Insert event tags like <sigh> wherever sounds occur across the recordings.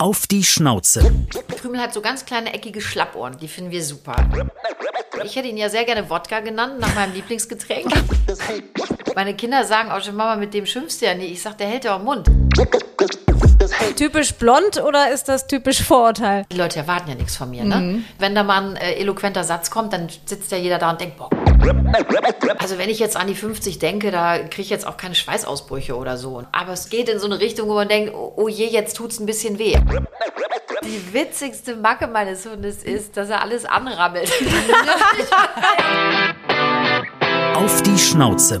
Auf die Schnauze. Krümel hat so ganz kleine eckige Schlappohren, die finden wir super. Ich hätte ihn ja sehr gerne Wodka genannt, nach meinem Lieblingsgetränk. Meine Kinder sagen auch schon, Mama, mit dem schimpfst du ja nie. Ich sag, der hält ja auch Mund. Typisch blond oder ist das typisch Vorurteil? Die Leute erwarten ja nichts von mir, ne? Wenn da mal ein äh, eloquenter Satz kommt, dann sitzt ja jeder da und denkt, boah. Also wenn ich jetzt an die 50 denke, da kriege ich jetzt auch keine Schweißausbrüche oder so. Aber es geht in so eine Richtung, wo man denkt, oh, oh je, jetzt tut's ein bisschen weh. Die witzigste Macke meines Hundes ist, dass er alles anrammelt. Auf die Schnauze.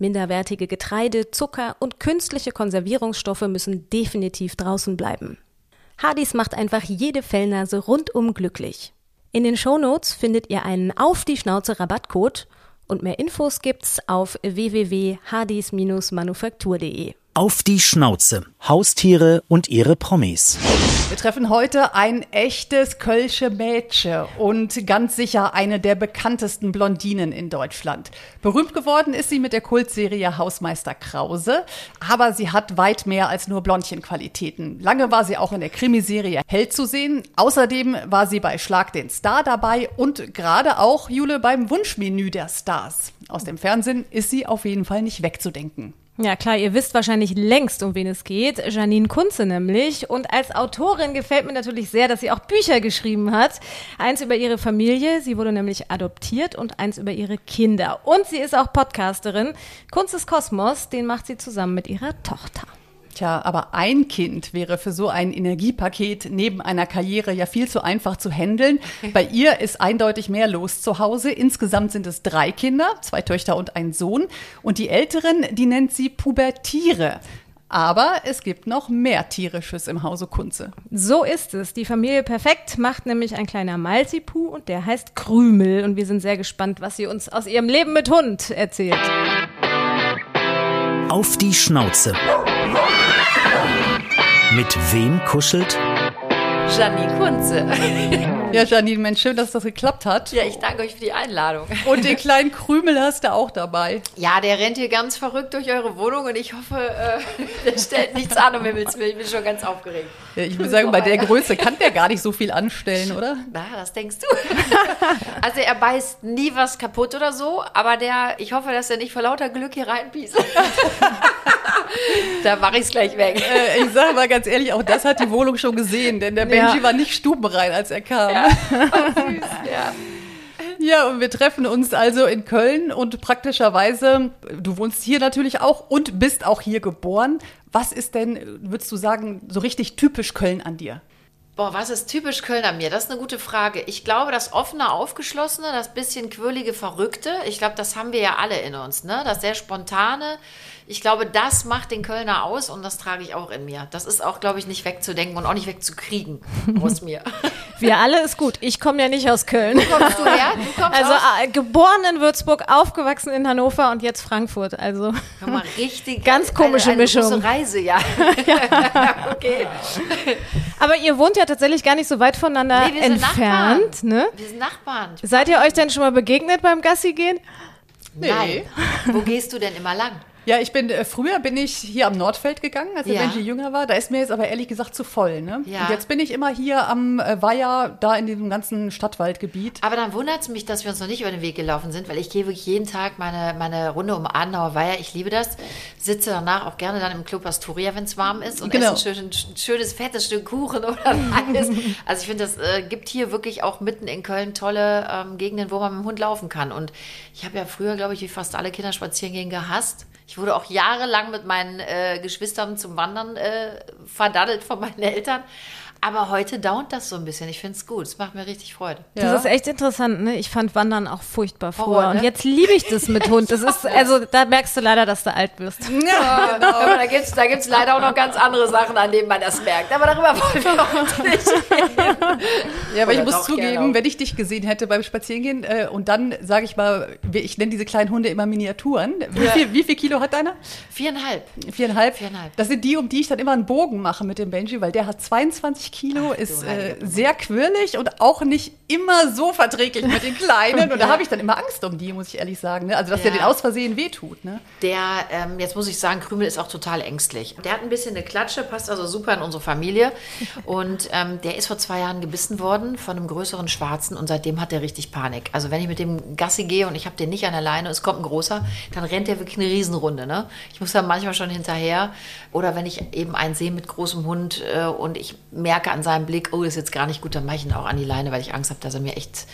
minderwertige Getreide, Zucker und künstliche Konservierungsstoffe müssen definitiv draußen bleiben. Hadis macht einfach jede Fellnase rundum glücklich. In den Shownotes findet ihr einen Auf die Schnauze Rabattcode und mehr Infos gibt's auf www.hadis-manufaktur.de. Auf die Schnauze. Haustiere und ihre Promis. Wir treffen heute ein echtes Kölsche Mädchen und ganz sicher eine der bekanntesten Blondinen in Deutschland. Berühmt geworden ist sie mit der Kultserie Hausmeister Krause, aber sie hat weit mehr als nur Blondchenqualitäten. Lange war sie auch in der Krimiserie Held zu sehen. Außerdem war sie bei Schlag den Star dabei und gerade auch Jule beim Wunschmenü der Stars. Aus dem Fernsehen ist sie auf jeden Fall nicht wegzudenken. Ja klar, ihr wisst wahrscheinlich längst, um wen es geht. Janine Kunze nämlich. Und als Autorin gefällt mir natürlich sehr, dass sie auch Bücher geschrieben hat. Eins über ihre Familie, sie wurde nämlich adoptiert und eins über ihre Kinder. Und sie ist auch Podcasterin. Kunzes Kosmos, den macht sie zusammen mit ihrer Tochter. Tja, aber ein Kind wäre für so ein Energiepaket neben einer Karriere ja viel zu einfach zu handeln. <laughs> Bei ihr ist eindeutig mehr los zu Hause. Insgesamt sind es drei Kinder, zwei Töchter und ein Sohn. Und die Älteren, die nennt sie Pubertiere. Aber es gibt noch mehr Tierisches im Hause Kunze. So ist es. Die Familie Perfekt macht nämlich ein kleiner Maltipu und der heißt Krümel. Und wir sind sehr gespannt, was sie uns aus ihrem Leben mit Hund erzählt. Auf die Schnauze. Mit wem kuschelt? Janine Kunze. <laughs> Ja, Janine, Mensch, schön, dass das geklappt hat. Ja, ich danke euch für die Einladung. Und den <laughs> kleinen Krümel hast du auch dabei. Ja, der rennt hier ganz verrückt durch eure Wohnung und ich hoffe, äh, <laughs> der stellt nichts an, um Himmels Willen. Ich bin schon ganz aufgeregt. Ja, ich würde sagen, bei der Größe kann der gar nicht so viel anstellen, oder? Na, das denkst du. Also er beißt nie was kaputt oder so, aber der, ich hoffe, dass er nicht vor lauter Glück hier reinpieselt. Da mache ich es gleich weg. Äh, ich sage mal ganz ehrlich, auch das hat die Wohnung schon gesehen, denn der Benji Ja. war nicht stubenrein, als er kam. Ja. Oh, süß, ja. Ja, und wir treffen uns also in Köln und praktischerweise, du wohnst hier natürlich auch und bist auch hier geboren. Was ist denn, würdest du sagen, so richtig typisch Köln an dir? Boah, was ist typisch Köln an mir? Das ist eine gute Frage. Ich glaube, das offene, aufgeschlossene, das bisschen quirlige, verrückte, ich glaube, das haben wir ja alle in uns, ne? Das sehr spontane. Ich glaube, das macht den Kölner aus und das trage ich auch in mir. Das ist auch, glaube ich, nicht wegzudenken und auch nicht wegzukriegen aus <laughs> mir. Wir alle ist gut. Ich komme ja nicht aus Köln. Kommst du her? Du kommst Also aus? äh, geboren in Würzburg, aufgewachsen in Hannover und jetzt Frankfurt. Also mal, richtig. <laughs> Ganz komische eine, eine Mischung. Große Reise, ja. <laughs> okay. Aber ihr wohnt ja tatsächlich gar nicht so weit voneinander Nee, wir sind entfernt, ne? Wir sind Nachbarn. Seid ihr euch denn schon mal begegnet beim Gassi gehen? Nein. Wo gehst du denn immer lang? Ja, ich bin, äh, früher bin ich hier am Nordfeld gegangen, als der Ja. Benji jünger war. Da ist mir jetzt aber ehrlich gesagt zu voll, ne? Ja. Und jetzt bin ich immer hier am äh, Weiher, da in diesem ganzen Stadtwaldgebiet. Aber dann wundert es mich, dass wir uns noch nicht über den Weg gelaufen sind, weil ich gehe wirklich jeden Tag meine, meine Runde um Adenauer Weiher. Ich liebe das. Sitze danach auch gerne dann im Club Astoria, wenn es warm ist und Genau. esse ein, schön, ein schönes, fettes Stück Kuchen oder alles. <laughs> Also ich finde, das äh, gibt hier wirklich auch mitten in Köln tolle ähm, Gegenden, wo man mit dem Hund laufen kann. Und ich habe ja früher, glaube ich, wie fast alle Kinder spazieren gehen gehasst. Ich wurde auch jahrelang mit meinen äh, Geschwistern zum Wandern äh, verdaddelt von meinen Eltern. Aber heute dauert das so ein bisschen. Ich finde es gut. Es macht mir richtig Freude. Das ist echt interessant, ne? Ich fand Wandern auch furchtbar Horror, früher. ne? Und jetzt liebe ich das mit Hund. Das ist, <laughs> also da merkst du leider, dass du alt wirst. <laughs> Ja, aber da gibt es da gibt's leider auch noch ganz andere Sachen, an denen man das merkt. Aber darüber wollen wir heute nicht reden. Ja, aber ich muss zugeben, wenn ich dich gesehen hätte beim Spazierengehen äh, und dann sage ich mal, ich nenne diese kleinen Hunde immer Miniaturen. Wie, Ja. viel, wie viel Kilo hat deiner? Viereinhalb. Viereinhalb? Viereinhalb. Das sind die, um die ich dann immer einen Bogen mache mit dem Benji, weil der hat 22 Kilo, Ach, ist äh, sehr quirlig und auch nicht immer so verträglich mit den Kleinen. Und da habe ich dann immer Angst um die, muss ich ehrlich sagen. Ne? Also, dass der Ja. den aus Versehen wehtut. Ne? Der, ähm, jetzt muss ich sagen, Krümel ist auch total ängstlich. Der hat ein bisschen eine Klatsche, passt also super in unsere Familie. Und ähm, der ist vor zwei Jahren gebissen worden von einem größeren Schwarzen und seitdem hat er richtig Panik. Also wenn ich mit dem Gassi gehe und ich habe den nicht an der Leine, es kommt ein großer, dann rennt der wirklich eine Riesenrunde. Ne? Ich muss da manchmal schon hinterher. Oder wenn ich eben einen sehe mit großem Hund äh, und ich merke an seinem Blick, oh, das ist jetzt gar nicht gut, dann mache ich ihn auch an die Leine, weil ich Angst habe, dass er mir echt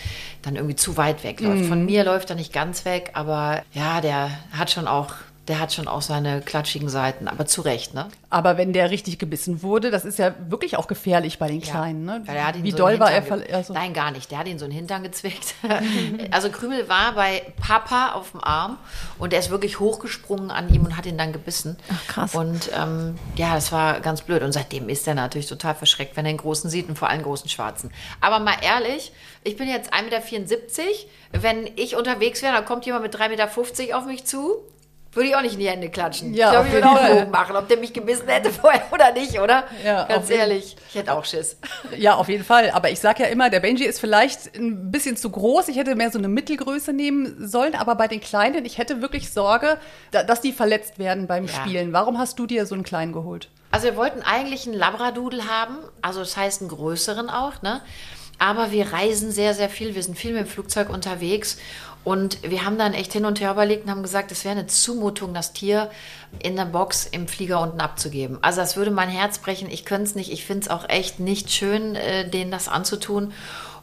dann irgendwie zu weit wegläuft. Von mir läuft er nicht ganz weg, aber ja, der hat schon auch, der hat schon auch seine klatschigen Seiten, aber zu Recht, ne? Aber wenn der richtig gebissen wurde, das ist ja wirklich auch gefährlich bei den Ja. Kleinen. Ne? Er hat ihn Wie so doll war er? Ge- Also, Nein, gar nicht. Der hat ihn so in den Hintern gezwickt. <laughs> also Krümel war bei Papa auf dem Arm und er ist wirklich hochgesprungen an ihm und hat ihn dann gebissen. Ach, krass. Und ähm, ja, das war ganz blöd. Und seitdem ist er natürlich total verschreckt, wenn er einen großen sieht und vor allem einen großen Schwarzen. Aber mal ehrlich, ich bin jetzt 1,74 Meter. Wenn ich unterwegs wäre, dann kommt jemand mit 3,50 Meter auf mich zu. Würde ich auch nicht in die Hände klatschen. Ja, ich glaube, ich würde auch. Bogen machen, ob der mich gebissen hätte <laughs> vorher oder nicht, oder? Ja, Ganz ehrlich. Ich hätte auch Schiss. ja, auf jeden Fall. Aber ich sage ja immer, der Benji ist vielleicht ein bisschen zu groß. Ich hätte mehr so eine Mittelgröße nehmen sollen. Aber bei den Kleinen, ich hätte wirklich Sorge, da, dass die verletzt werden beim Ja. Spielen. Warum hast du dir so einen Kleinen geholt? Also wir wollten eigentlich einen Labradudel haben, also das heißt einen größeren auch, ne? Aber wir reisen sehr, sehr viel. Wir sind viel mit dem Flugzeug unterwegs. Und wir haben dann echt hin und her überlegt und haben gesagt, es wäre eine Zumutung, das Tier in der Box im Flieger unten abzugeben. Also das würde mein Herz brechen. Ich könnte es nicht. Ich finde es auch echt nicht schön, äh, denen das anzutun.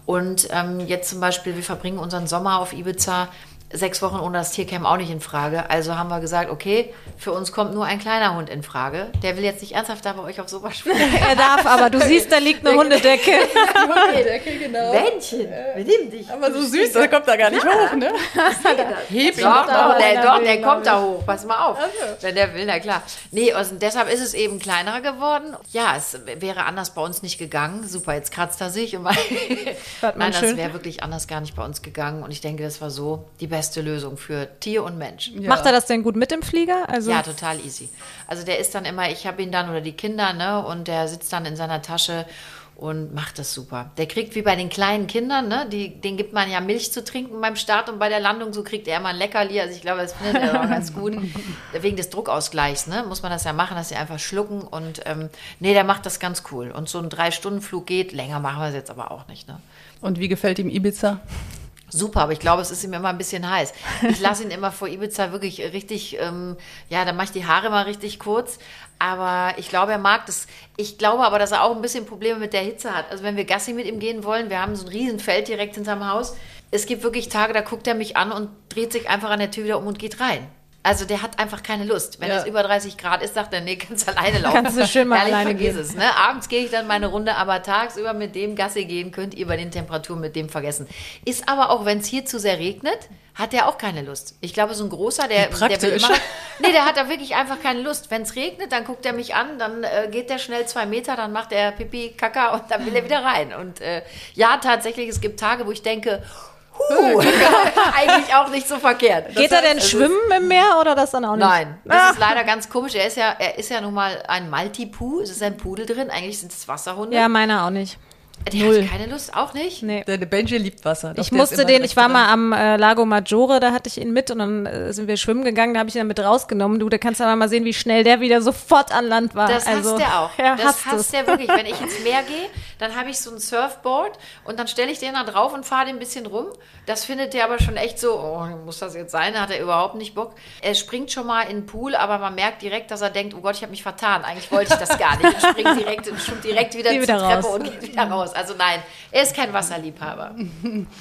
Und ähm, jetzt zum Beispiel, wir verbringen unseren Sommer auf Ibiza. Sechs Wochen ohne das Tier käme auch nicht in Frage. Also haben wir gesagt, okay, für uns kommt nur ein kleiner Hund in Frage. Der will jetzt nicht ernsthaft da bei euch auf Sofa spielen. <laughs> Er darf, aber du siehst, da liegt eine Hundedecke. <laughs> Decke, genau. Männchen, benimm dich. Aber so süß, der kommt da gar nicht hoch, ne? <laughs> Heb ihn doch, doch der, doch, der kommt da hoch. Pass mal auf. Wenn der will, na klar. Nee, und deshalb ist es eben kleiner geworden. Ja, es wäre anders bei uns nicht gegangen. Super, jetzt kratzt er sich. Nein, das wäre wirklich anders gar nicht bei uns gegangen. Und ich denke, das war so die beste Lösung für Tier und Mensch. Macht er das denn gut mit dem Flieger? Also Ja, total easy. Also der ist dann immer, ich habe ihn dann oder die Kinder, ne, und der sitzt dann in seiner Tasche und macht das super. Der kriegt wie bei den kleinen Kindern, ne, die, den gibt man ja Milch zu trinken beim Start und bei der Landung, so kriegt er immer ein Leckerli. Also ich glaube, das findet er auch ganz gut. <laughs> Wegen des Druckausgleichs, ne, muss man das ja machen, dass sie einfach schlucken und ähm, nee, der macht das ganz cool. Und so ein Drei-Stunden-Flug geht, länger machen wir es jetzt aber auch nicht, ne. Und wie gefällt ihm Ibiza? Super, aber ich glaube, es ist ihm immer ein bisschen heiß. Ich lasse ihn immer vor Ibiza wirklich richtig, ähm, ja, da mache ich die Haare mal richtig kurz. Aber ich glaube, er mag das. Ich glaube aber, dass er auch ein bisschen Probleme mit der Hitze hat. Also wenn wir Gassi mit ihm gehen wollen, wir haben so ein Riesenfeld direkt hinterm Haus. Es gibt wirklich Tage, da guckt er mich an und dreht sich einfach an der Tür wieder um und geht rein. Also der hat einfach keine Lust. Wenn Ja. es über 30 Grad ist, sagt er, nee, kannst alleine laufen. Kannst du schön mal Ehrlich, alleine vergiss gehen. es. Ne? Abends gehe ich dann meine Runde, aber tagsüber mit dem Gassi gehen könnt ihr bei den Temperaturen mit dem vergessen. Ist aber auch, wenn es hier zu sehr regnet, hat der auch keine Lust. Ich glaube, so ein großer, der, der will immer. Nee, der hat da wirklich einfach keine Lust. Wenn es regnet, dann guckt er mich an, dann äh, geht der schnell zwei Meter, dann macht er Pipi, Kaka und dann will er wieder rein. Und äh, ja, tatsächlich, es gibt Tage, wo ich denke, huh, <laughs> eigentlich auch nicht so verkehrt. Geht er denn schwimmen im Meer oder das dann auch nicht? Nein, das ist leider ganz komisch. Er ist ja, er ist ja nun mal ein Maltipu. Es ist ein Pudel drin. Eigentlich sind es Wasserhunde. Ja, meiner auch nicht. Die Null. keine Lust, auch nicht? Nee. Der, der Benji liebt Wasser. Doch, Ich der musste den, ich war drin. mal am äh, Lago Maggiore, da hatte ich ihn mit und dann äh, sind wir schwimmen gegangen, da habe ich ihn dann mit rausgenommen. Du, da kannst du aber mal sehen, wie schnell der wieder sofort an Land war. Das also, hasst der auch. Ja, das hasst hasst es. der wirklich. Wenn ich ins Meer gehe, dann habe ich so ein Surfboard und dann stelle ich den da drauf und fahre den ein bisschen rum. Das findet der aber schon echt so, oh, muss das jetzt sein? Da hat er überhaupt nicht Bock. Er springt schon mal in den Pool, aber man merkt direkt, dass er denkt, oh Gott, ich habe mich vertan. Eigentlich wollte ich das gar nicht. Und springt <laughs> direkt, und schwimmt direkt wieder Geh zur wieder Treppe raus. und geht wieder raus. Also nein, er ist kein Wasserliebhaber.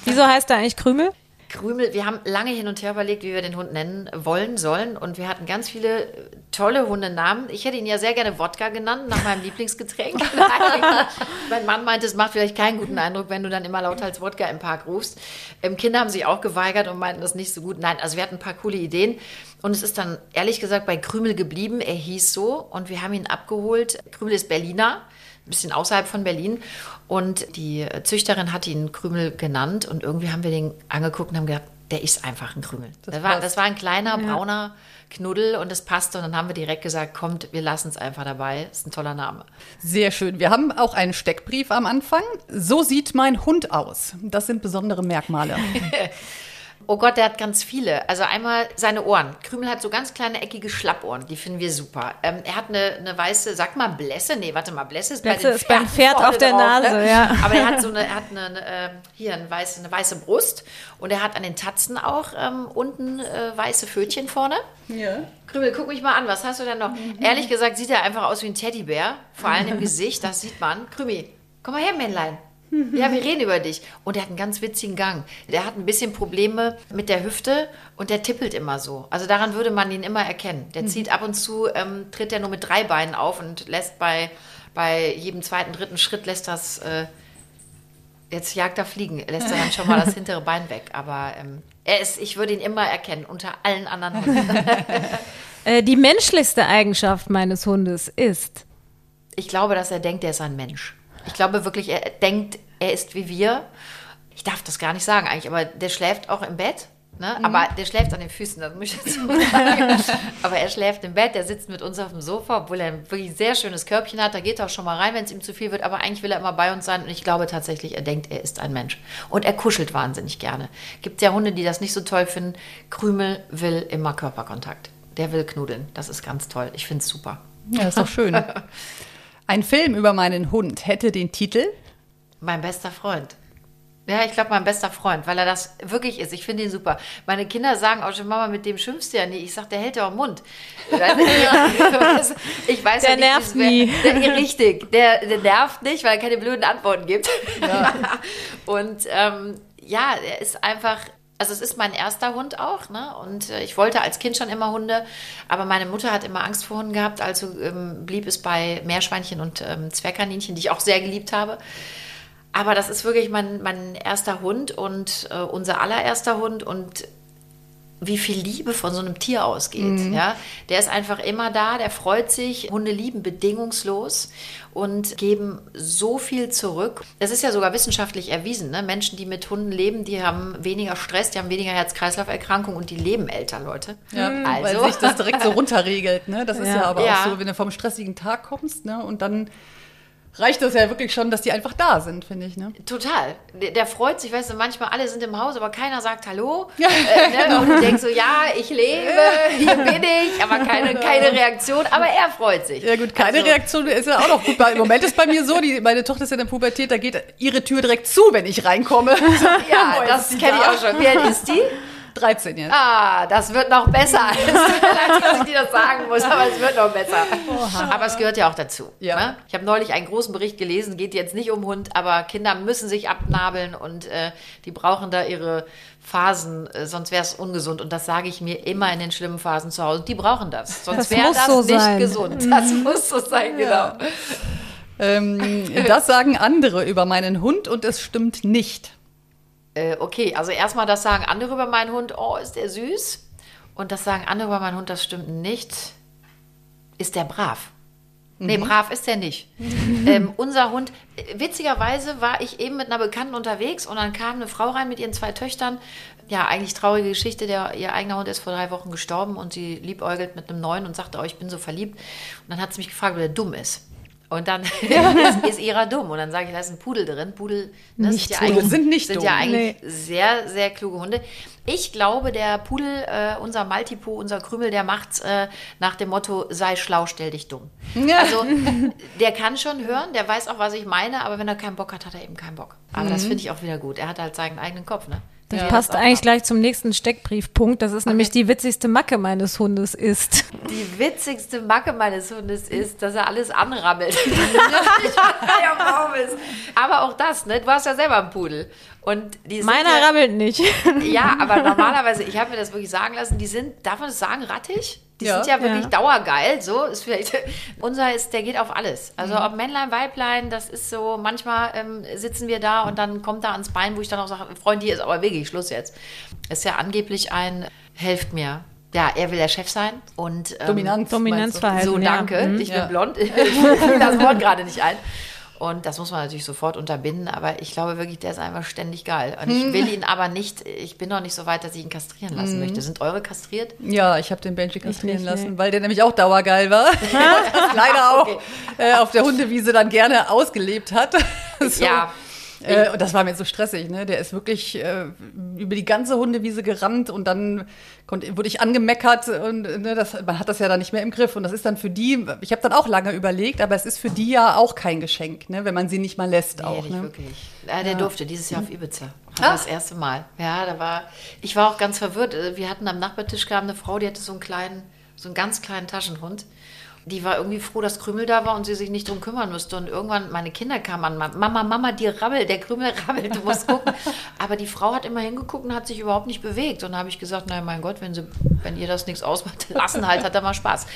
Wieso heißt der eigentlich Krümel? Krümel, wir haben lange hin und her überlegt, wie wir den Hund nennen wollen sollen. Und wir hatten ganz viele tolle Hundenamen. Ich hätte ihn ja sehr gerne Wodka genannt, nach meinem Lieblingsgetränk. <laughs> <laughs> Mein Mann meinte, es macht vielleicht keinen guten Eindruck, wenn du dann immer lauter als Wodka im Park rufst. Ähm, Kinder haben sich auch geweigert und meinten das nicht so gut. Nein, also wir hatten ein paar coole Ideen. Und es ist dann ehrlich gesagt bei Krümel geblieben. Er hieß so und wir haben ihn abgeholt. Krümel ist Berliner ein bisschen außerhalb von Berlin. Und die Züchterin hat ihn Krümel genannt und irgendwie haben wir den angeguckt und haben gedacht, der ist einfach ein Krümel. Das, war, passt. das war ein kleiner, brauner Knuddel und das passte. Und dann haben wir direkt gesagt, kommt, wir lassen es einfach dabei. Ist ein toller Name. Sehr schön. Wir haben auch einen Steckbrief am Anfang. So sieht mein Hund aus. Das sind besondere Merkmale. <laughs> Oh Gott, der hat ganz viele. Also einmal seine Ohren. Krümel hat so ganz kleine eckige Schlappohren, die finden wir super. Ähm, er hat eine, eine weiße, sag mal Blässe, nee, warte mal, Blässe ist Blässe bei den ist beim Pferd auf der drauf, Nase, ne? ja. Aber er hat <laughs> so eine, er hat eine, eine ähm, hier eine weiße, eine weiße Brust und er hat an den Tatzen auch ähm, unten äh, weiße Pfötchen vorne. Ja. Krümel, guck mich mal an, was hast du denn noch? Ehrlich gesagt sieht er einfach aus wie ein Teddybär, vor allem im <laughs> Gesicht, das sieht man. Krümi, komm mal her, Männlein. <laughs> Ja, wir reden über dich. Und er hat einen ganz witzigen Gang. Der hat ein bisschen Probleme mit der Hüfte und der tippelt immer so. Also daran würde man ihn immer erkennen. Der zieht ab und zu, ähm, tritt er nur mit drei Beinen auf und lässt bei, bei jedem zweiten, dritten Schritt lässt das, äh, jetzt jagt er fliegen, lässt er dann schon mal das <laughs> hintere Bein weg. Aber ähm, er ist, ich würde ihn immer erkennen, unter allen anderen <laughs> Hunden. Äh, die menschlichste Eigenschaft meines Hundes ist. Ich glaube, dass er denkt, er ist ein Mensch. Ich glaube wirklich, er denkt, er ist wie wir. Ich darf das gar nicht sagen eigentlich, aber der schläft auch im Bett. Ne? Aber der schläft an den Füßen, das muss ich dazu sagen. <laughs> aber er schläft im Bett, er sitzt mit uns auf dem Sofa, obwohl er ein wirklich sehr schönes Körbchen hat. Da geht er auch schon mal rein, wenn es ihm zu viel wird. Aber eigentlich will er immer bei uns sein. Und ich glaube tatsächlich, er denkt, er ist ein Mensch. Und er kuschelt wahnsinnig gerne. Gibt ja Hunde, die das nicht so toll finden. Krümel will immer Körperkontakt. Der will knuddeln. Das ist ganz toll. Ich finde es super. Ja, ist doch schön. <laughs> Ein Film über meinen Hund hätte den Titel Mein bester Freund. Ja, ich glaube, mein bester Freund, weil er das wirklich ist. Ich finde ihn super. Meine Kinder sagen auch schon, Mama, mit dem schimpfst du ja nie. Ich sage, der hält ja auch Mund. <laughs> ich weiß Der ja nicht, nervt es nie. wär- Der, richtig, der, der nervt nicht, weil er keine blöden Antworten gibt. <laughs> Und ähm, ja, er ist einfach. Also es ist mein erster Hund auch, ne? Und äh, ich wollte als Kind schon immer Hunde, aber meine Mutter hat immer Angst vor Hunden gehabt, also ähm, blieb es bei Meerschweinchen und ähm, Zwergkaninchen, die ich auch sehr geliebt habe. Aber das ist wirklich mein, mein erster Hund und äh, unser allererster Hund und wie viel Liebe von so einem Tier ausgeht. Ja? Der ist einfach immer da, der freut sich. Hunde lieben bedingungslos und geben so viel zurück. Das ist ja sogar wissenschaftlich erwiesen. Ne? Menschen, die mit Hunden leben, die haben weniger Stress, die haben weniger Herz-Kreislauf-Erkrankungen und die leben älter, Leute. Ja, Also. weil sich das direkt so runterregelt. Ne? Das ist ja, Ja. aber Ja. auch so, wenn du vom stressigen Tag kommst ne? und dann reicht das ja wirklich schon, dass die einfach da sind, finde ich. Ne? Total. Der, der freut sich, weißt du, manchmal alle sind im Haus, aber keiner sagt Hallo. <laughs> äh, ne? Und du denkst so, ja, ich lebe, hier bin ich, aber keine, keine Reaktion, aber er freut sich. Ja gut, keine Also, Reaktion ist ja auch noch gut. Im Moment ist bei mir so, die, meine Tochter ist ja in der Pubertät, da geht ihre Tür direkt zu, wenn ich reinkomme. <laughs> Ja, <laughs> das kenne ich auch schon. Wie alt ist die? 13 jetzt. Ah, das wird noch besser. Es tut mir leid, dass ich dir das sagen muss, aber es wird noch besser. Aber es gehört ja auch dazu. Ja. Ne? Ich habe neulich einen großen Bericht gelesen, geht jetzt nicht um Hund, aber Kinder müssen sich abnabeln und äh, die brauchen da ihre Phasen, äh, sonst wäre es ungesund. Und das sage ich mir immer in den schlimmen Phasen zu Hause. Die brauchen das. Sonst Das wäre muss das so nicht sein. gesund. Das muss so sein, genau. Ähm, das sagen andere über meinen Hund und es stimmt nicht. Äh, okay, also erstmal das sagen andere über meinen Hund, oh, ist der süß. Und das sagen andere über meinen Hund, das stimmt nicht. Ist der brav? Nee, brav ist der nicht. <laughs> ähm, unser Hund, witzigerweise war ich eben mit einer Bekannten unterwegs und dann kam eine Frau rein mit ihren zwei Töchtern. Ja, eigentlich traurige Geschichte. Der, ihr eigener Hund ist vor drei Wochen gestorben und sie liebäugelt mit einem neuen und sagte, oh, ich bin so verliebt. Und dann hat sie mich gefragt, ob der dumm ist. Und dann <laughs> ist, ist ihrer dumm. Und dann sage ich, da ist ein Pudel drin. Pudel ne, Nicht sind, ja dumm. eigentlich, Sind nicht sind dumm. ja eigentlich sehr, sehr kluge Hunde. Ich glaube, der Pudel, äh, unser Maltipo, unser Krümel, der macht's äh, nach dem Motto, sei schlau, stell dich dumm. Also <laughs> der kann schon hören, der weiß auch, was ich meine, aber wenn er keinen Bock hat, hat er eben keinen Bock. Aber Mhm. das finde ich auch wieder gut. Er hat halt seinen eigenen Kopf, ne? Das Ja. passt Das eigentlich gleich zum nächsten Steckbriefpunkt. Das ist nämlich die witzigste Macke meines Hundes ist. Die witzigste Macke meines Hundes ist, dass er alles anrammelt. <laughs> Aber auch das, ne? Du hast ja selber einen Pudel. Und die Meiner ja, rammelt nicht. Ja, aber normalerweise, ich habe mir das wirklich sagen lassen, die sind, darf man das sagen, rattig? Die Ja. sind ja wirklich Ja. dauergeil. So ist vielleicht. <laughs> Unser ist, der geht auf alles. Also ob Männlein, Weiblein, das ist so, manchmal ähm, sitzen wir da und dann kommt da ans Bein, wo ich dann auch sage, Freund, hier ist aber wirklich Schluss jetzt. Ist ja angeblich ein, helft mir. Ja, er will der Chef sein und ähm, Dominanz. Dominanzverhalten. so, ja. danke. Mhm. Ich bin Ja. blond. <laughs> <laughs> Ich fiel das Wort gerade nicht ein. Und das muss man natürlich sofort unterbinden, aber ich glaube wirklich, der ist einfach ständig geil. Und ich will ihn aber nicht, ich bin noch nicht so weit, dass ich ihn kastrieren lassen möchte. Sind eure kastriert? Ja, ich habe den Benji kastrieren nicht, lassen, nee. weil der nämlich auch dauergeil war. <laughs> leider <laughs> auch Okay. äh, auf der Hundewiese dann gerne ausgelebt hat. <laughs> so. Ja. Äh, und das war mir so stressig, ne? Der ist wirklich äh, über die ganze Hundewiese gerannt und dann konnte, wurde ich angemeckert und ne, das, man hat das ja dann nicht mehr im Griff. Und das ist dann für die, ich habe dann auch lange überlegt, aber es ist für die ja auch kein Geschenk, ne? wenn man sie nicht mal lässt Nee, auch. nicht Ne? wirklich. Ja, der durfte dieses Jahr auf Ibiza. Hat Ah. Das erste Mal. Ja, da war, ich war auch ganz verwirrt. Äh, Wir hatten am Nachbartisch kam eine Frau, die hatte so einen kleinen, so einen ganz kleinen Taschenhund. Die war irgendwie froh, dass Krümel da war und sie sich nicht drum kümmern müsste. Und irgendwann, meine Kinder kamen an, Mama, Mama, die rabbelt, der Krümel rabbelt, du musst gucken. <laughs> Aber die Frau hat immer hingeguckt und hat sich überhaupt nicht bewegt. Und da habe ich gesagt, nein, mein Gott, wenn, sie, wenn ihr das nichts ausmacht, <laughs> lassen halt, hat er mal Spaß.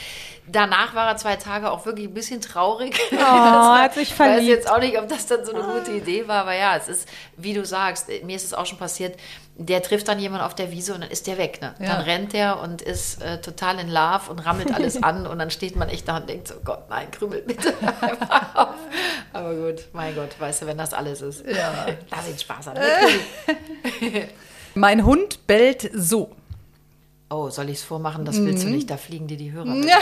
Danach war er zwei Tage auch wirklich ein bisschen traurig. Oh, <laughs> hat sich Ich weiß verliebt. jetzt auch nicht, ob das dann so eine gute Idee war, aber ja, es ist, wie du sagst, mir ist es auch schon passiert, der trifft dann jemand auf der Wiese und dann ist der weg. Ne? Ja. Dann rennt der und ist äh, total in Love und rammelt alles <laughs> an und dann steht man echt da und denkt so, Gott, nein, krümel bitte <laughs> einfach auf. Aber gut, mein Gott, weißt du, wenn das alles ist. Ja. <laughs> Lass ihn Spaß haben. Mein Hund bellt so. Oh, soll ich es vormachen? Das willst du nicht, da fliegen dir die Hörer. Mhm. Ja.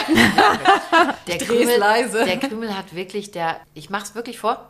Der Krümel, leise. der Krümel hat wirklich, der, ich mach's wirklich vor.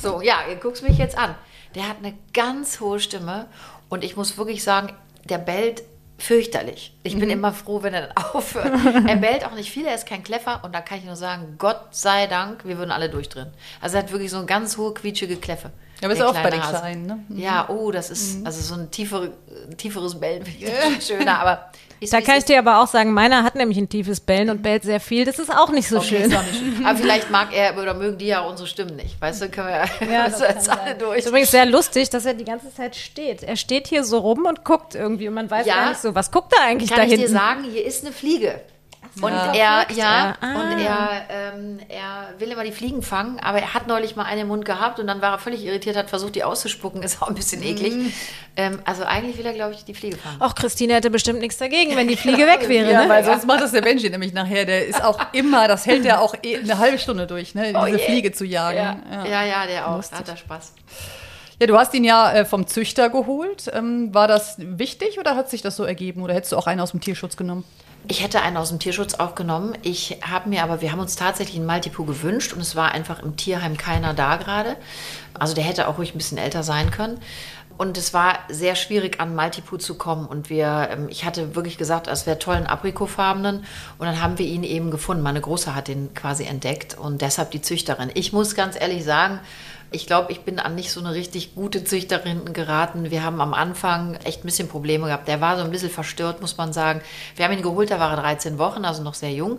So, ja, ihr guckst mich jetzt an. Der hat eine ganz hohe Stimme und ich muss wirklich sagen, der bellt fürchterlich. Ich Mhm. bin immer froh, wenn er dann <laughs> aufhört. er bellt auch nicht viel, er ist kein Kleffer und da kann ich nur sagen, Gott sei Dank, wir würden alle durchdrehen. Also er hat wirklich so eine ganz hohe, quietschige Kläffe. Ja, aber ist auch bei den Hase. Kleinen, ne? Ja, oh, das ist also so ein tiefere, tieferes Bellen finde ich <laughs> schöner, aber ist, Da kann ich dir aber auch sagen, meiner hat nämlich ein tiefes Bellen und bellt sehr viel. Das ist auch nicht so Okay, schön. auch nicht schön. <laughs> Aber vielleicht mag er oder mögen die ja unsere Stimmen nicht. Weißt du, können wir ja, <laughs> das also jetzt alle durch. Ist übrigens sehr lustig, dass er die ganze Zeit steht. Er steht hier so rum und guckt irgendwie und man weiß Ja. gar nicht so, was guckt er eigentlich Kann da ich hinten? dir sagen, hier ist eine Fliege. Und Ja. er, ja. Ah. und er, ähm, er will immer die Fliegen fangen, aber er hat neulich mal eine im Mund gehabt und dann war er völlig irritiert, hat versucht, die auszuspucken, <laughs> ist auch ein bisschen eklig. Mhm. Ähm, also eigentlich will er, glaube ich, die Fliege fangen. Ach, Christine hätte bestimmt nichts dagegen, wenn die <laughs> Fliege weg wäre. Ja, ne? weil sonst macht das der Benji nämlich nachher. Der ist auch <laughs> immer, das hält er auch eh eine halbe Stunde durch, ne, diese Oh je. Fliege zu jagen. ja. ja, ja, der auch. Da hat er Spaß. Ja, du hast ihn ja äh, vom Züchter geholt. Ähm, war das wichtig oder hat sich das so ergeben? Oder hättest du auch einen aus dem Tierschutz genommen? Ich hätte einen aus dem Tierschutz auch genommen. Ich habe mir aber, wir haben uns tatsächlich einen Maltipu gewünscht und es war einfach im Tierheim keiner da gerade. Also der hätte auch ruhig ein bisschen älter sein können. Und es war sehr schwierig, an Maltipu zu kommen. Und wir, ähm, ich hatte wirklich gesagt, es wäre toll, einen Aprikofarbenen. Und dann haben wir ihn eben gefunden. Meine Große hat den quasi entdeckt und deshalb die Züchterin. Ich muss ganz ehrlich sagen, ich glaube, ich bin an nicht so eine richtig gute Züchterin geraten. Wir haben am Anfang echt ein bisschen Probleme gehabt. Der war so ein bisschen verstört, muss man sagen. Wir haben ihn geholt, da war er 13 Wochen, also noch sehr jung.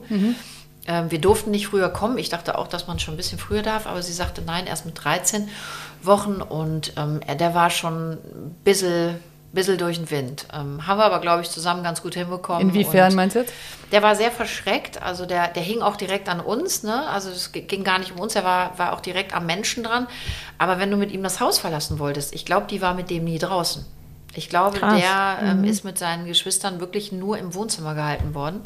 Ähm, wir durften nicht früher kommen. Ich dachte auch, dass man schon ein bisschen früher darf, aber sie sagte nein, erst mit 13 Wochen. Und ähm, er, der war schon ein bisschen, bisschen durch den Wind. Ähm, haben wir aber, glaube ich, zusammen ganz gut hinbekommen. Inwiefern meinst du jetzt? der war sehr verschreckt, also der, der hing auch direkt an uns, ne? Also es ging gar nicht um uns, er war, war auch direkt am Menschen dran. Aber wenn du mit ihm das Haus verlassen wolltest, ich glaube, die war mit dem nie draußen. Ich glaube, Krass. der ähm, ist mit seinen Geschwistern wirklich nur im Wohnzimmer gehalten worden.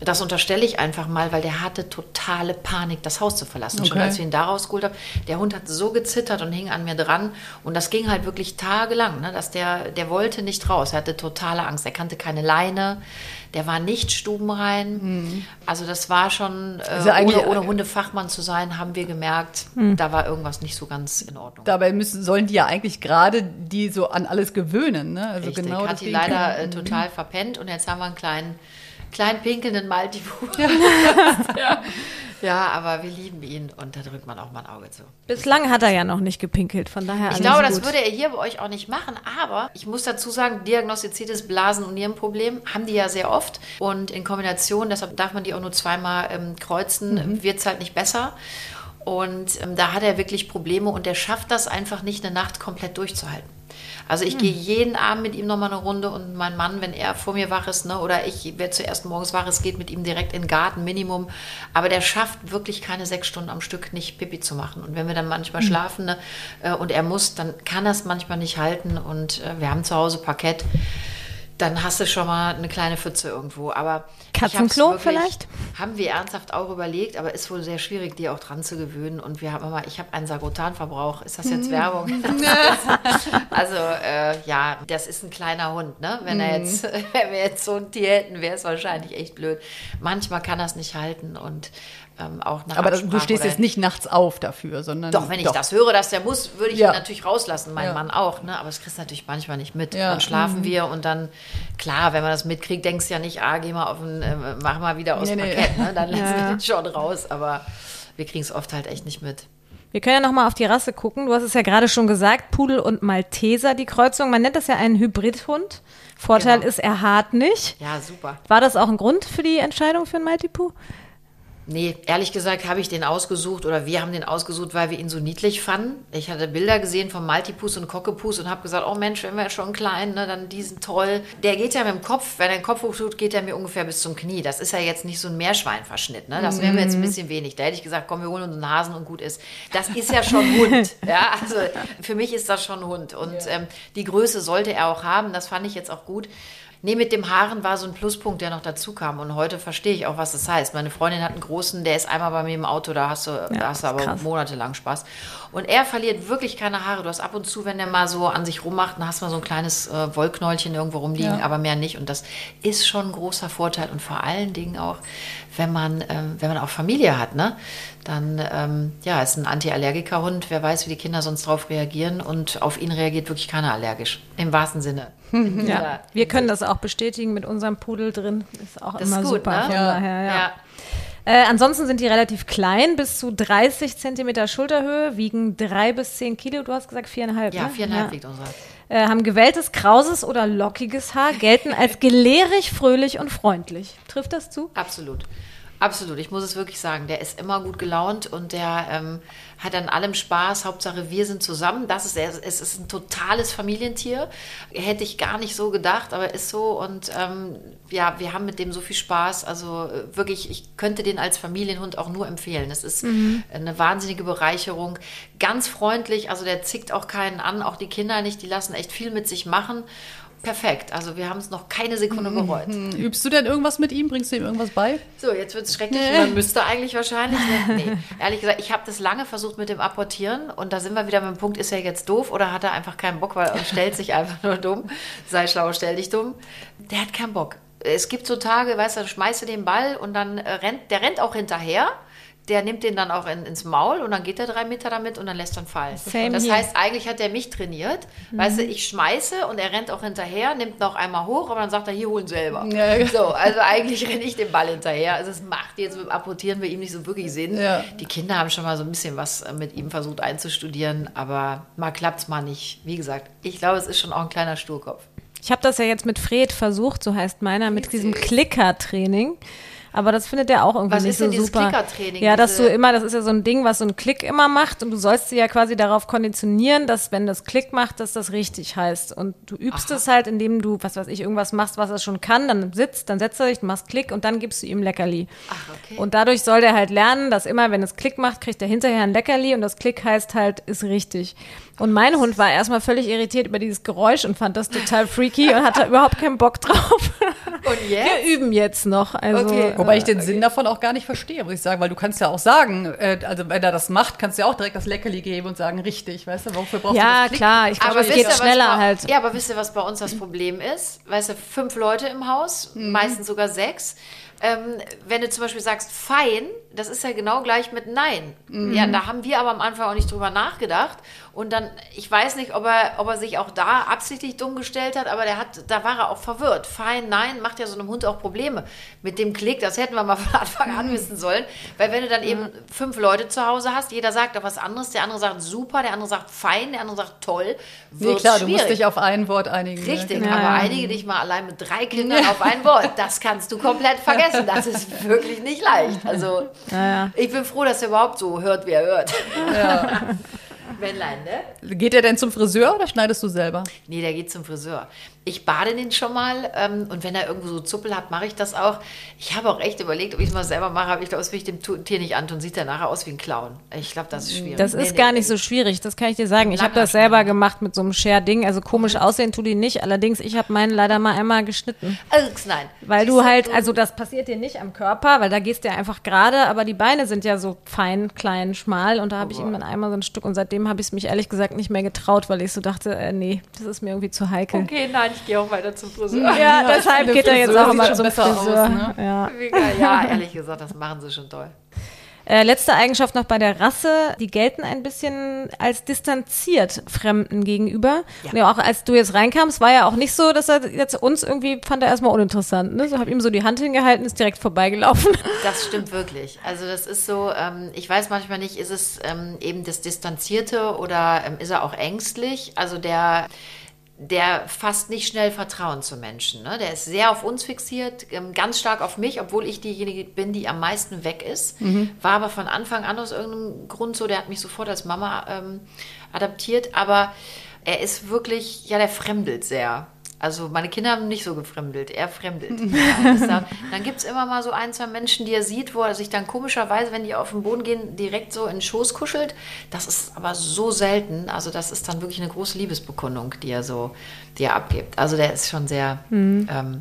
Das unterstelle ich einfach mal, weil der hatte totale Panik, das Haus zu verlassen. Schon Okay. als wir ihn da rausgeholt haben, der Hund hat so gezittert und hing an mir dran. Und das ging halt wirklich tagelang, ne, dass der, der wollte nicht raus. Er hatte totale Angst. Er kannte keine Leine. Der war nicht stubenrein. Also das war schon, äh, Also ohne, ohne Hundefachmann zu sein, haben wir gemerkt, da war irgendwas nicht so ganz in Ordnung. Dabei müssen, sollen die ja eigentlich gerade die so an alles gewöhnen. Ne? Also Richtig, genau hat die leider äh, total verpennt und jetzt haben wir einen kleinen, kleinen pinkelnden Maltipu. <laughs> <laughs> Ja. ja, aber wir lieben ihn und da drückt man auch mal ein Auge zu. Bislang hat er ja noch nicht gepinkelt, von daher Ich glaube, das gut. würde er hier bei euch auch nicht machen, aber ich muss dazu sagen, diagnostiziertes Blasen- und Nierenproblem haben die ja sehr oft und in Kombination, deshalb darf man die auch nur zweimal ähm, kreuzen, wird es halt nicht besser. Und ähm, da hat er wirklich Probleme und er schafft das einfach nicht, eine Nacht komplett durchzuhalten. Also ich gehe jeden Abend mit ihm nochmal eine Runde und mein Mann, wenn er vor mir wach ist, ne, oder ich, wer zuerst morgens wach ist, geht mit ihm direkt in den Garten, Minimum. Aber der schafft wirklich keine sechs Stunden am Stück nicht Pipi zu machen. Und wenn wir dann manchmal schlafen ne, äh, und er muss, dann kann er es manchmal nicht halten. Und äh, wir haben zu Hause Parkett. Dann hast du schon mal eine kleine Pfütze irgendwo. Aber Katzenklo wirklich- vielleicht? Haben wir ernsthaft auch überlegt, aber ist wohl sehr schwierig, die auch dran zu gewöhnen. Und wir haben immer, ich habe einen Sagrotanverbrauch. Ist das jetzt Werbung? <laughs> <laughs> also äh, ja, das ist ein kleiner Hund, ne? Wenn er jetzt, <laughs> wenn wir jetzt so ein Tier hätten, wäre es wahrscheinlich echt blöd. Manchmal kann er es nicht halten und ähm, auch nach Aber das, du Absprache stehst jetzt nicht nachts auf dafür, sondern. doch, wenn ich das höre, dass der muss, würde ich Ja. ihn natürlich rauslassen, mein Ja. Mann auch. Ne? Aber das kriegst du natürlich manchmal nicht mit. Ja. Mhm. Dann schlafen wir und dann, klar, wenn man das mitkriegt, denkst du ja nicht, ah, geh mal auf ein, äh, mach mal wieder aus Nee, nee. Parkett. Ne? Dann <laughs> lassen Ja. wir den schon raus. Aber wir kriegen es oft halt echt nicht mit. Wir können ja noch mal auf die Rasse gucken. Du hast es ja gerade schon gesagt, Pudel und Malteser, die Kreuzung. Man nennt das ja einen Hybridhund. Vorteil Genau. ist, er hart nicht. Ja, super. War das auch ein Grund für die Entscheidung für einen Maltipu? Nee, ehrlich gesagt habe ich den ausgesucht oder wir haben den ausgesucht, weil wir ihn so niedlich fanden. Ich hatte Bilder gesehen von Maltipus und Cockapus und habe gesagt, oh Mensch, wenn wir schon klein, ne, dann diesen toll. Der geht ja mit dem Kopf, wenn er den Kopf hochtut, geht er mir ungefähr bis zum Knie. Das ist ja jetzt nicht so ein Meerschweinverschnitt, ne? Das wäre mir jetzt ein bisschen wenig. Da hätte ich gesagt, komm, wir holen uns einen Hasen und gut ist. Das ist ja schon Hund, <laughs> ja? Also für mich ist das schon Hund und ähm, die Größe sollte er auch haben. Das fand ich jetzt auch gut. Nee, mit dem Haaren war so ein Pluspunkt, der noch dazu kam. Und heute verstehe ich auch, was das heißt. Meine Freundin hat einen großen, der ist einmal bei mir im Auto, da hast du, da hast du aber krass. monatelang Spaß. Und er verliert wirklich keine Haare. Du hast ab und zu, wenn der mal so an sich rummacht, dann hast du mal so ein kleines äh, Wollknäulchen irgendwo rumliegen, Ja. aber mehr nicht. Und das ist schon ein großer Vorteil. Und vor allen Dingen auch, wenn man, ähm, wenn man auch Familie hat, ne? Dann, ähm, ja, ist ein Anti-Allergiker-Hund. Wer weiß, wie die Kinder sonst drauf reagieren. Und auf ihn reagiert wirklich keiner allergisch. Im wahrsten Sinne. <laughs> Ja. Wir können das auch bestätigen mit unserem Pudel drin. Ist auch Das immer ist gut, super. ne? Ja. daher, ja. ja. Äh, ansonsten sind die relativ klein, bis zu 30 Zentimeter Schulterhöhe, wiegen drei bis zehn Kilo. Du hast gesagt viereinhalb. Ja, ne? viereinhalb wiegt unser. Äh, haben gewelltes, krauses oder lockiges Haar, gelten als <laughs> gelehrig, fröhlich und freundlich. Trifft das zu? Absolut. Absolut, ich muss es wirklich sagen. Der ist immer gut gelaunt und der ähm, hat an allem Spaß. Hauptsache, wir sind zusammen. Das ist er. Es ist ein totales Familientier. Hätte ich gar nicht so gedacht, aber ist so. Und ähm, ja, wir haben mit dem so viel Spaß. Also äh, wirklich, ich könnte den als Familienhund auch nur empfehlen. Es ist eine wahnsinnige Bereicherung. Ganz freundlich, also der zickt auch keinen an, auch die Kinder nicht. Die lassen echt viel mit sich machen. Perfekt. Also wir haben es noch keine Sekunde bereut. Übst du denn irgendwas mit ihm? Bringst du ihm irgendwas bei? So, jetzt wird es schrecklich. Man müsste eigentlich wahrscheinlich. Ne? Nee. Ehrlich gesagt, ich habe das lange versucht mit dem Apportieren und da sind wir wieder mit dem Punkt, ist er jetzt doof oder hat er einfach keinen Bock, weil er stellt sich einfach nur dumm. Sei schlau, stell dich dumm. Der hat keinen Bock. Es gibt so Tage, weißt du, schmeißt du den Ball und dann rennt, der rennt auch hinterher. Der nimmt den dann auch in, ins Maul und dann geht er drei Meter damit und dann lässt er ihn fallen. Same das here. heißt, eigentlich hat er mich trainiert. Weißt du, ich schmeiße und er rennt auch hinterher, nimmt noch einmal hoch, aber dann sagt er, hier holen selber. Ja. So, also eigentlich <laughs> renne ich den Ball hinterher. Also es macht jetzt mit Apportieren bei ihm nicht so wirklich Sinn. Ja. Die Kinder haben schon mal so ein bisschen was äh, mit ihm versucht einzustudieren, aber mal klappt es mal nicht. Wie gesagt, ich glaube, es ist schon auch ein kleiner Sturkopf. Ich habe das ja jetzt mit Fred versucht, so heißt meiner, mit diesem Klicker-Training. Aber das findet er auch irgendwie Was nicht ist so denn dieses super. Klickertraining? Ja, dass du immer, das ist ja so ein Ding, was so ein Klick immer macht und du sollst sie ja quasi darauf konditionieren, dass wenn das Klick macht, dass das richtig heißt. Und du übst es halt, indem du, was weiß ich, irgendwas machst, was er schon kann, dann sitzt, dann setzt er dich, du machst Klick und dann gibst du ihm Leckerli. Ach, okay. Und dadurch soll der halt lernen, dass immer, wenn es Klick macht, kriegt er hinterher ein Leckerli und das Klick heißt halt, ist richtig. Und mein Hund war erstmal völlig irritiert über dieses Geräusch und fand das total freaky und hatte überhaupt keinen Bock drauf. Und jetzt? Wir üben jetzt noch. Also, Okay. Wobei ich den Sinn davon auch gar nicht verstehe, muss ich sagen, weil du kannst ja auch sagen, äh, also wenn er das macht, kannst du ja auch direkt das Leckerli geben und sagen, richtig, weißt du, wofür brauchst du Ja, das Klick? klar, ich glaube, Aber es wisst geht ihr, was schneller halt. Ja, aber wisst ihr, was bei uns das Problem ist? Weißt du, fünf Leute im Haus, meistens sogar sechs. Ähm, wenn du zum Beispiel sagst fein, das ist ja genau gleich mit nein. Ja, da haben wir aber am Anfang auch nicht drüber nachgedacht. Und dann, ich weiß nicht, ob er, ob er sich auch da absichtlich dumm gestellt hat, aber der hat, da war er auch verwirrt. Fein, nein, macht ja so einem Hund auch Probleme. Mit dem Klick, das hätten wir mal <laughs> von Anfang an wissen sollen. Weil wenn du dann eben fünf Leute zu Hause hast, jeder sagt auch was anderes, der andere sagt super, der andere sagt fein, der andere sagt toll, Nee, wird's klar, du musst schwierig. dich auf ein Wort einigen. ne? Richtig, Genau. aber ja. einige dich mal allein mit drei Kindern auf ein Wort, <laughs> das kannst du komplett vergessen. Das ist wirklich nicht leicht. Also ich bin froh, dass er überhaupt so hört, wie er hört. <laughs> Männlein, ne? Geht er denn zum Friseur oder schneidest du selber? Nee, der geht zum Friseur. Ich bade den schon mal ähm, und wenn er irgendwo so Zuppel hat, mache ich das auch. Ich habe auch echt überlegt, ob ich es mal selber mache, aber ich glaube, das will ich dem Tier nicht antun. Sieht er nachher aus wie ein Clown. Ich glaube, das ist schwierig. Das Nee, ist nee, gar nee. nicht so schwierig, das kann ich dir sagen. Ich habe das selber gemacht mit so einem Share-Ding. Also komisch aussehen tut die nicht. Allerdings, ich habe meinen leider mal einmal geschnitten. Also, nein. Weil du halt, also das passiert dir nicht am Körper, weil da gehst du ja einfach gerade, aber die Beine sind ja so fein, klein, schmal und da habe ich ihm dann einmal so ein Stück und seitdem habe ich es mich ehrlich gesagt nicht mehr getraut, weil ich so dachte, äh, nee, das ist mir irgendwie zu heikel. Okay, nein, ich gehe auch weiter zum Friseur. Ja, deshalb finde, geht er jetzt Friseur auch mal schon zum besser aus, Friseur. ne? ja. Ja, ehrlich gesagt, das machen sie schon toll. Äh, letzte Eigenschaft noch bei der Rasse, die gelten ein bisschen als distanziert Fremden gegenüber. Ja. Und ja, auch als du jetzt reinkamst, war ja auch nicht so, dass er jetzt uns irgendwie fand er erstmal uninteressant. Ne? So habe ihm so die Hand hingehalten, ist direkt vorbeigelaufen. <laughs> Das stimmt wirklich. Also das ist so, ähm, ich weiß manchmal nicht, ist es ähm, eben das Distanzierte oder ähm, ist er auch ängstlich? Also der, der fasst nicht schnell Vertrauen zu Menschen. Ne? Der ist sehr auf uns fixiert, ähm, ganz stark auf mich, obwohl ich diejenige bin, die am meisten weg ist. War aber von Anfang an aus irgendeinem Grund so, der hat mich sofort als Mama ähm, adaptiert, aber er ist wirklich, ja, der fremdelt sehr. Also meine Kinder haben nicht so gefremdelt, er fremdelt. <laughs> Ja, dann gibt es immer mal so ein, zwei Menschen, die er sieht, wo er sich dann komischerweise, wenn die auf den Boden gehen, direkt so in den Schoß kuschelt. Das ist aber so selten. Also das ist dann wirklich eine große Liebesbekundung, die er so, die er abgibt. Also der ist schon sehr, ähm,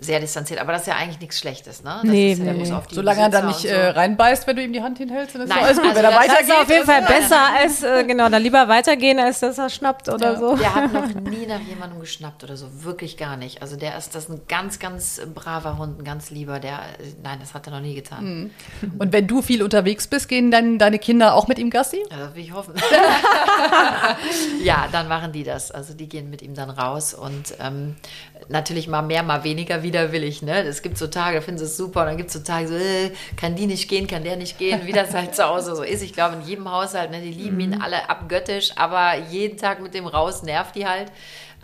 sehr distanziert. Aber das ist ja eigentlich nichts Schlechtes, ne? Das Nee, ist ja, nee, muss nee. auf die Solange er dann nicht Besitzer und äh, reinbeißt, wenn du ihm die Hand hinhältst, dann ist Nein, alles gut. also wenn er weitergeht, Das ist auf jeden Fall besser als, äh, genau, dann lieber weitergehen, als dass er schnappt oder so. Der hat noch <laughs> nie nach jemandem geschnappt oder so, wirklich gar nicht. Also der ist das ist ein ganz, ganz braver Hund, ein ganz lieber. Der, nein, das hat er noch nie getan. Und wenn du viel unterwegs bist, gehen dann deine Kinder auch mit ihm Gassi? Ja, das will ich hoffen. <laughs> ja, dann machen die das. Also die gehen mit ihm dann raus und ähm, natürlich mal mehr, mal weniger widerwillig. Ne? Es gibt so Tage, da finden sie es super und dann gibt es so Tage, so, äh, kann die nicht gehen, kann der nicht gehen, wie das halt zu Hause so ist. Ich glaube, in jedem Haushalt, ne, die lieben ihn alle abgöttisch, aber jeden Tag mit dem raus nervt die halt.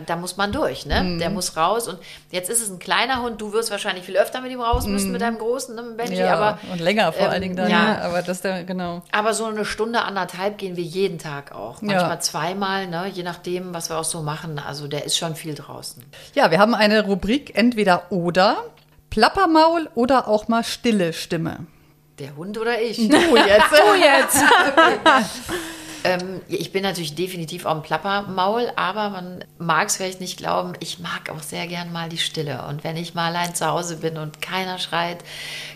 Da muss man durch, ne? Der muss raus. Und jetzt ist es ein kleiner Hund. Du wirst wahrscheinlich viel öfter mit ihm raus müssen, mit deinem großen, ne, mit Benji. aber und länger vor ähm, allen Dingen dann. ja. ne? Aber das der, genau. aber so eine Stunde, anderthalb gehen wir jeden Tag auch. Manchmal Ja. zweimal, ne? je nachdem, was wir auch so machen. Also der ist schon viel draußen. Ja, wir haben eine Rubrik entweder oder, Plappermaul oder auch mal stille Stimme. Der Hund oder ich? Du jetzt. <laughs> Du jetzt. <laughs> ähm, ich bin natürlich definitiv auch ein Plappermaul, aber man mag es vielleicht nicht glauben, ich mag auch sehr gern mal die Stille. Und wenn ich mal allein zu Hause bin und keiner schreit,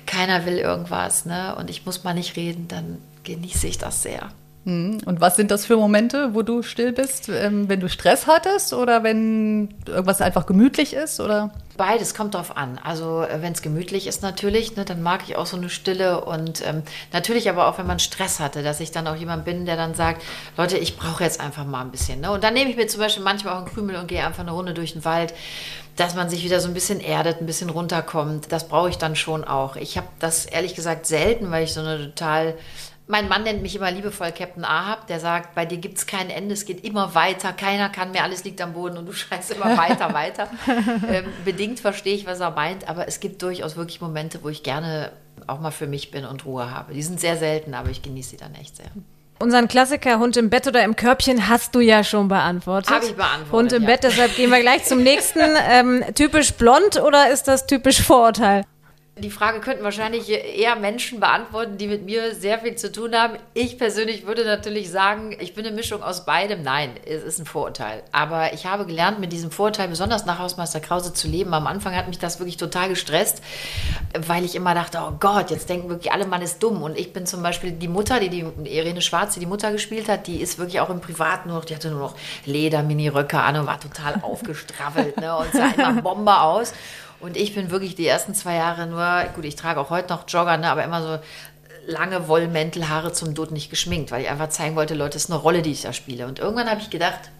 keiner will irgendwas, ne? und ich muss mal nicht reden, dann genieße ich das sehr. Und was sind das für Momente, wo du still bist? Ähm, wenn du Stress hattest oder wenn irgendwas einfach gemütlich ist? Oder? Beides kommt drauf an. Also wenn es gemütlich ist natürlich, ne, dann mag ich auch so eine Stille und ähm, natürlich aber auch, wenn man Stress hatte, dass ich dann auch jemand bin, der dann sagt, Leute, ich brauche jetzt einfach mal ein bisschen. Ne? Und dann nehme ich mir zum Beispiel manchmal auch einen Krümel und gehe einfach eine Runde durch den Wald, dass man sich wieder so ein bisschen erdet, ein bisschen runterkommt. Das brauche ich dann schon auch. Ich habe das ehrlich gesagt selten, weil ich so eine total mein Mann nennt mich immer liebevoll Captain Ahab, der sagt, bei dir gibt es kein Ende, es geht immer weiter, keiner kann mehr, alles liegt am Boden und du <laughs> schreist immer weiter, weiter. <laughs> Ähm, bedingt verstehe ich, was er meint, aber es gibt durchaus wirklich Momente, wo ich gerne auch mal für mich bin und Ruhe habe. Die sind sehr selten, aber ich genieße sie dann echt sehr. Unseren Klassiker Hund im Bett oder im Körbchen hast du ja schon beantwortet. Hab ich beantwortet, Hund im ja. Bett, deshalb gehen wir gleich zum nächsten. <laughs> Ähm, typisch blond oder ist das typisch Vorurteil? Die Frage könnten wahrscheinlich eher Menschen beantworten, die mit mir sehr viel zu tun haben. Ich persönlich würde natürlich sagen, ich bin eine Mischung aus beidem. Nein, es ist ein Vorurteil. Aber ich habe gelernt, mit diesem Vorurteil besonders nach Hausmeister Krause zu leben. Am Anfang hat mich das wirklich total gestresst, weil ich immer dachte, oh Gott, jetzt denken wirklich alle, man ist dumm. Und ich bin zum Beispiel die Mutter, die die Irene Schwarz, die die Mutter gespielt hat, die ist wirklich auch im Privat nur noch, die hatte nur noch Leder, Mini-Röcke an und war total <laughs> aufgestraffelt ne, und sah immer Bomber aus. Und ich bin wirklich die ersten zwei Jahre nur, gut, ich trage auch heute noch Jogger, ne, aber immer so lange Wollmäntel, Haare zum Tod nicht geschminkt, weil ich einfach zeigen wollte, Leute, es ist eine Rolle, die ich da spiele. Und irgendwann habe ich gedacht,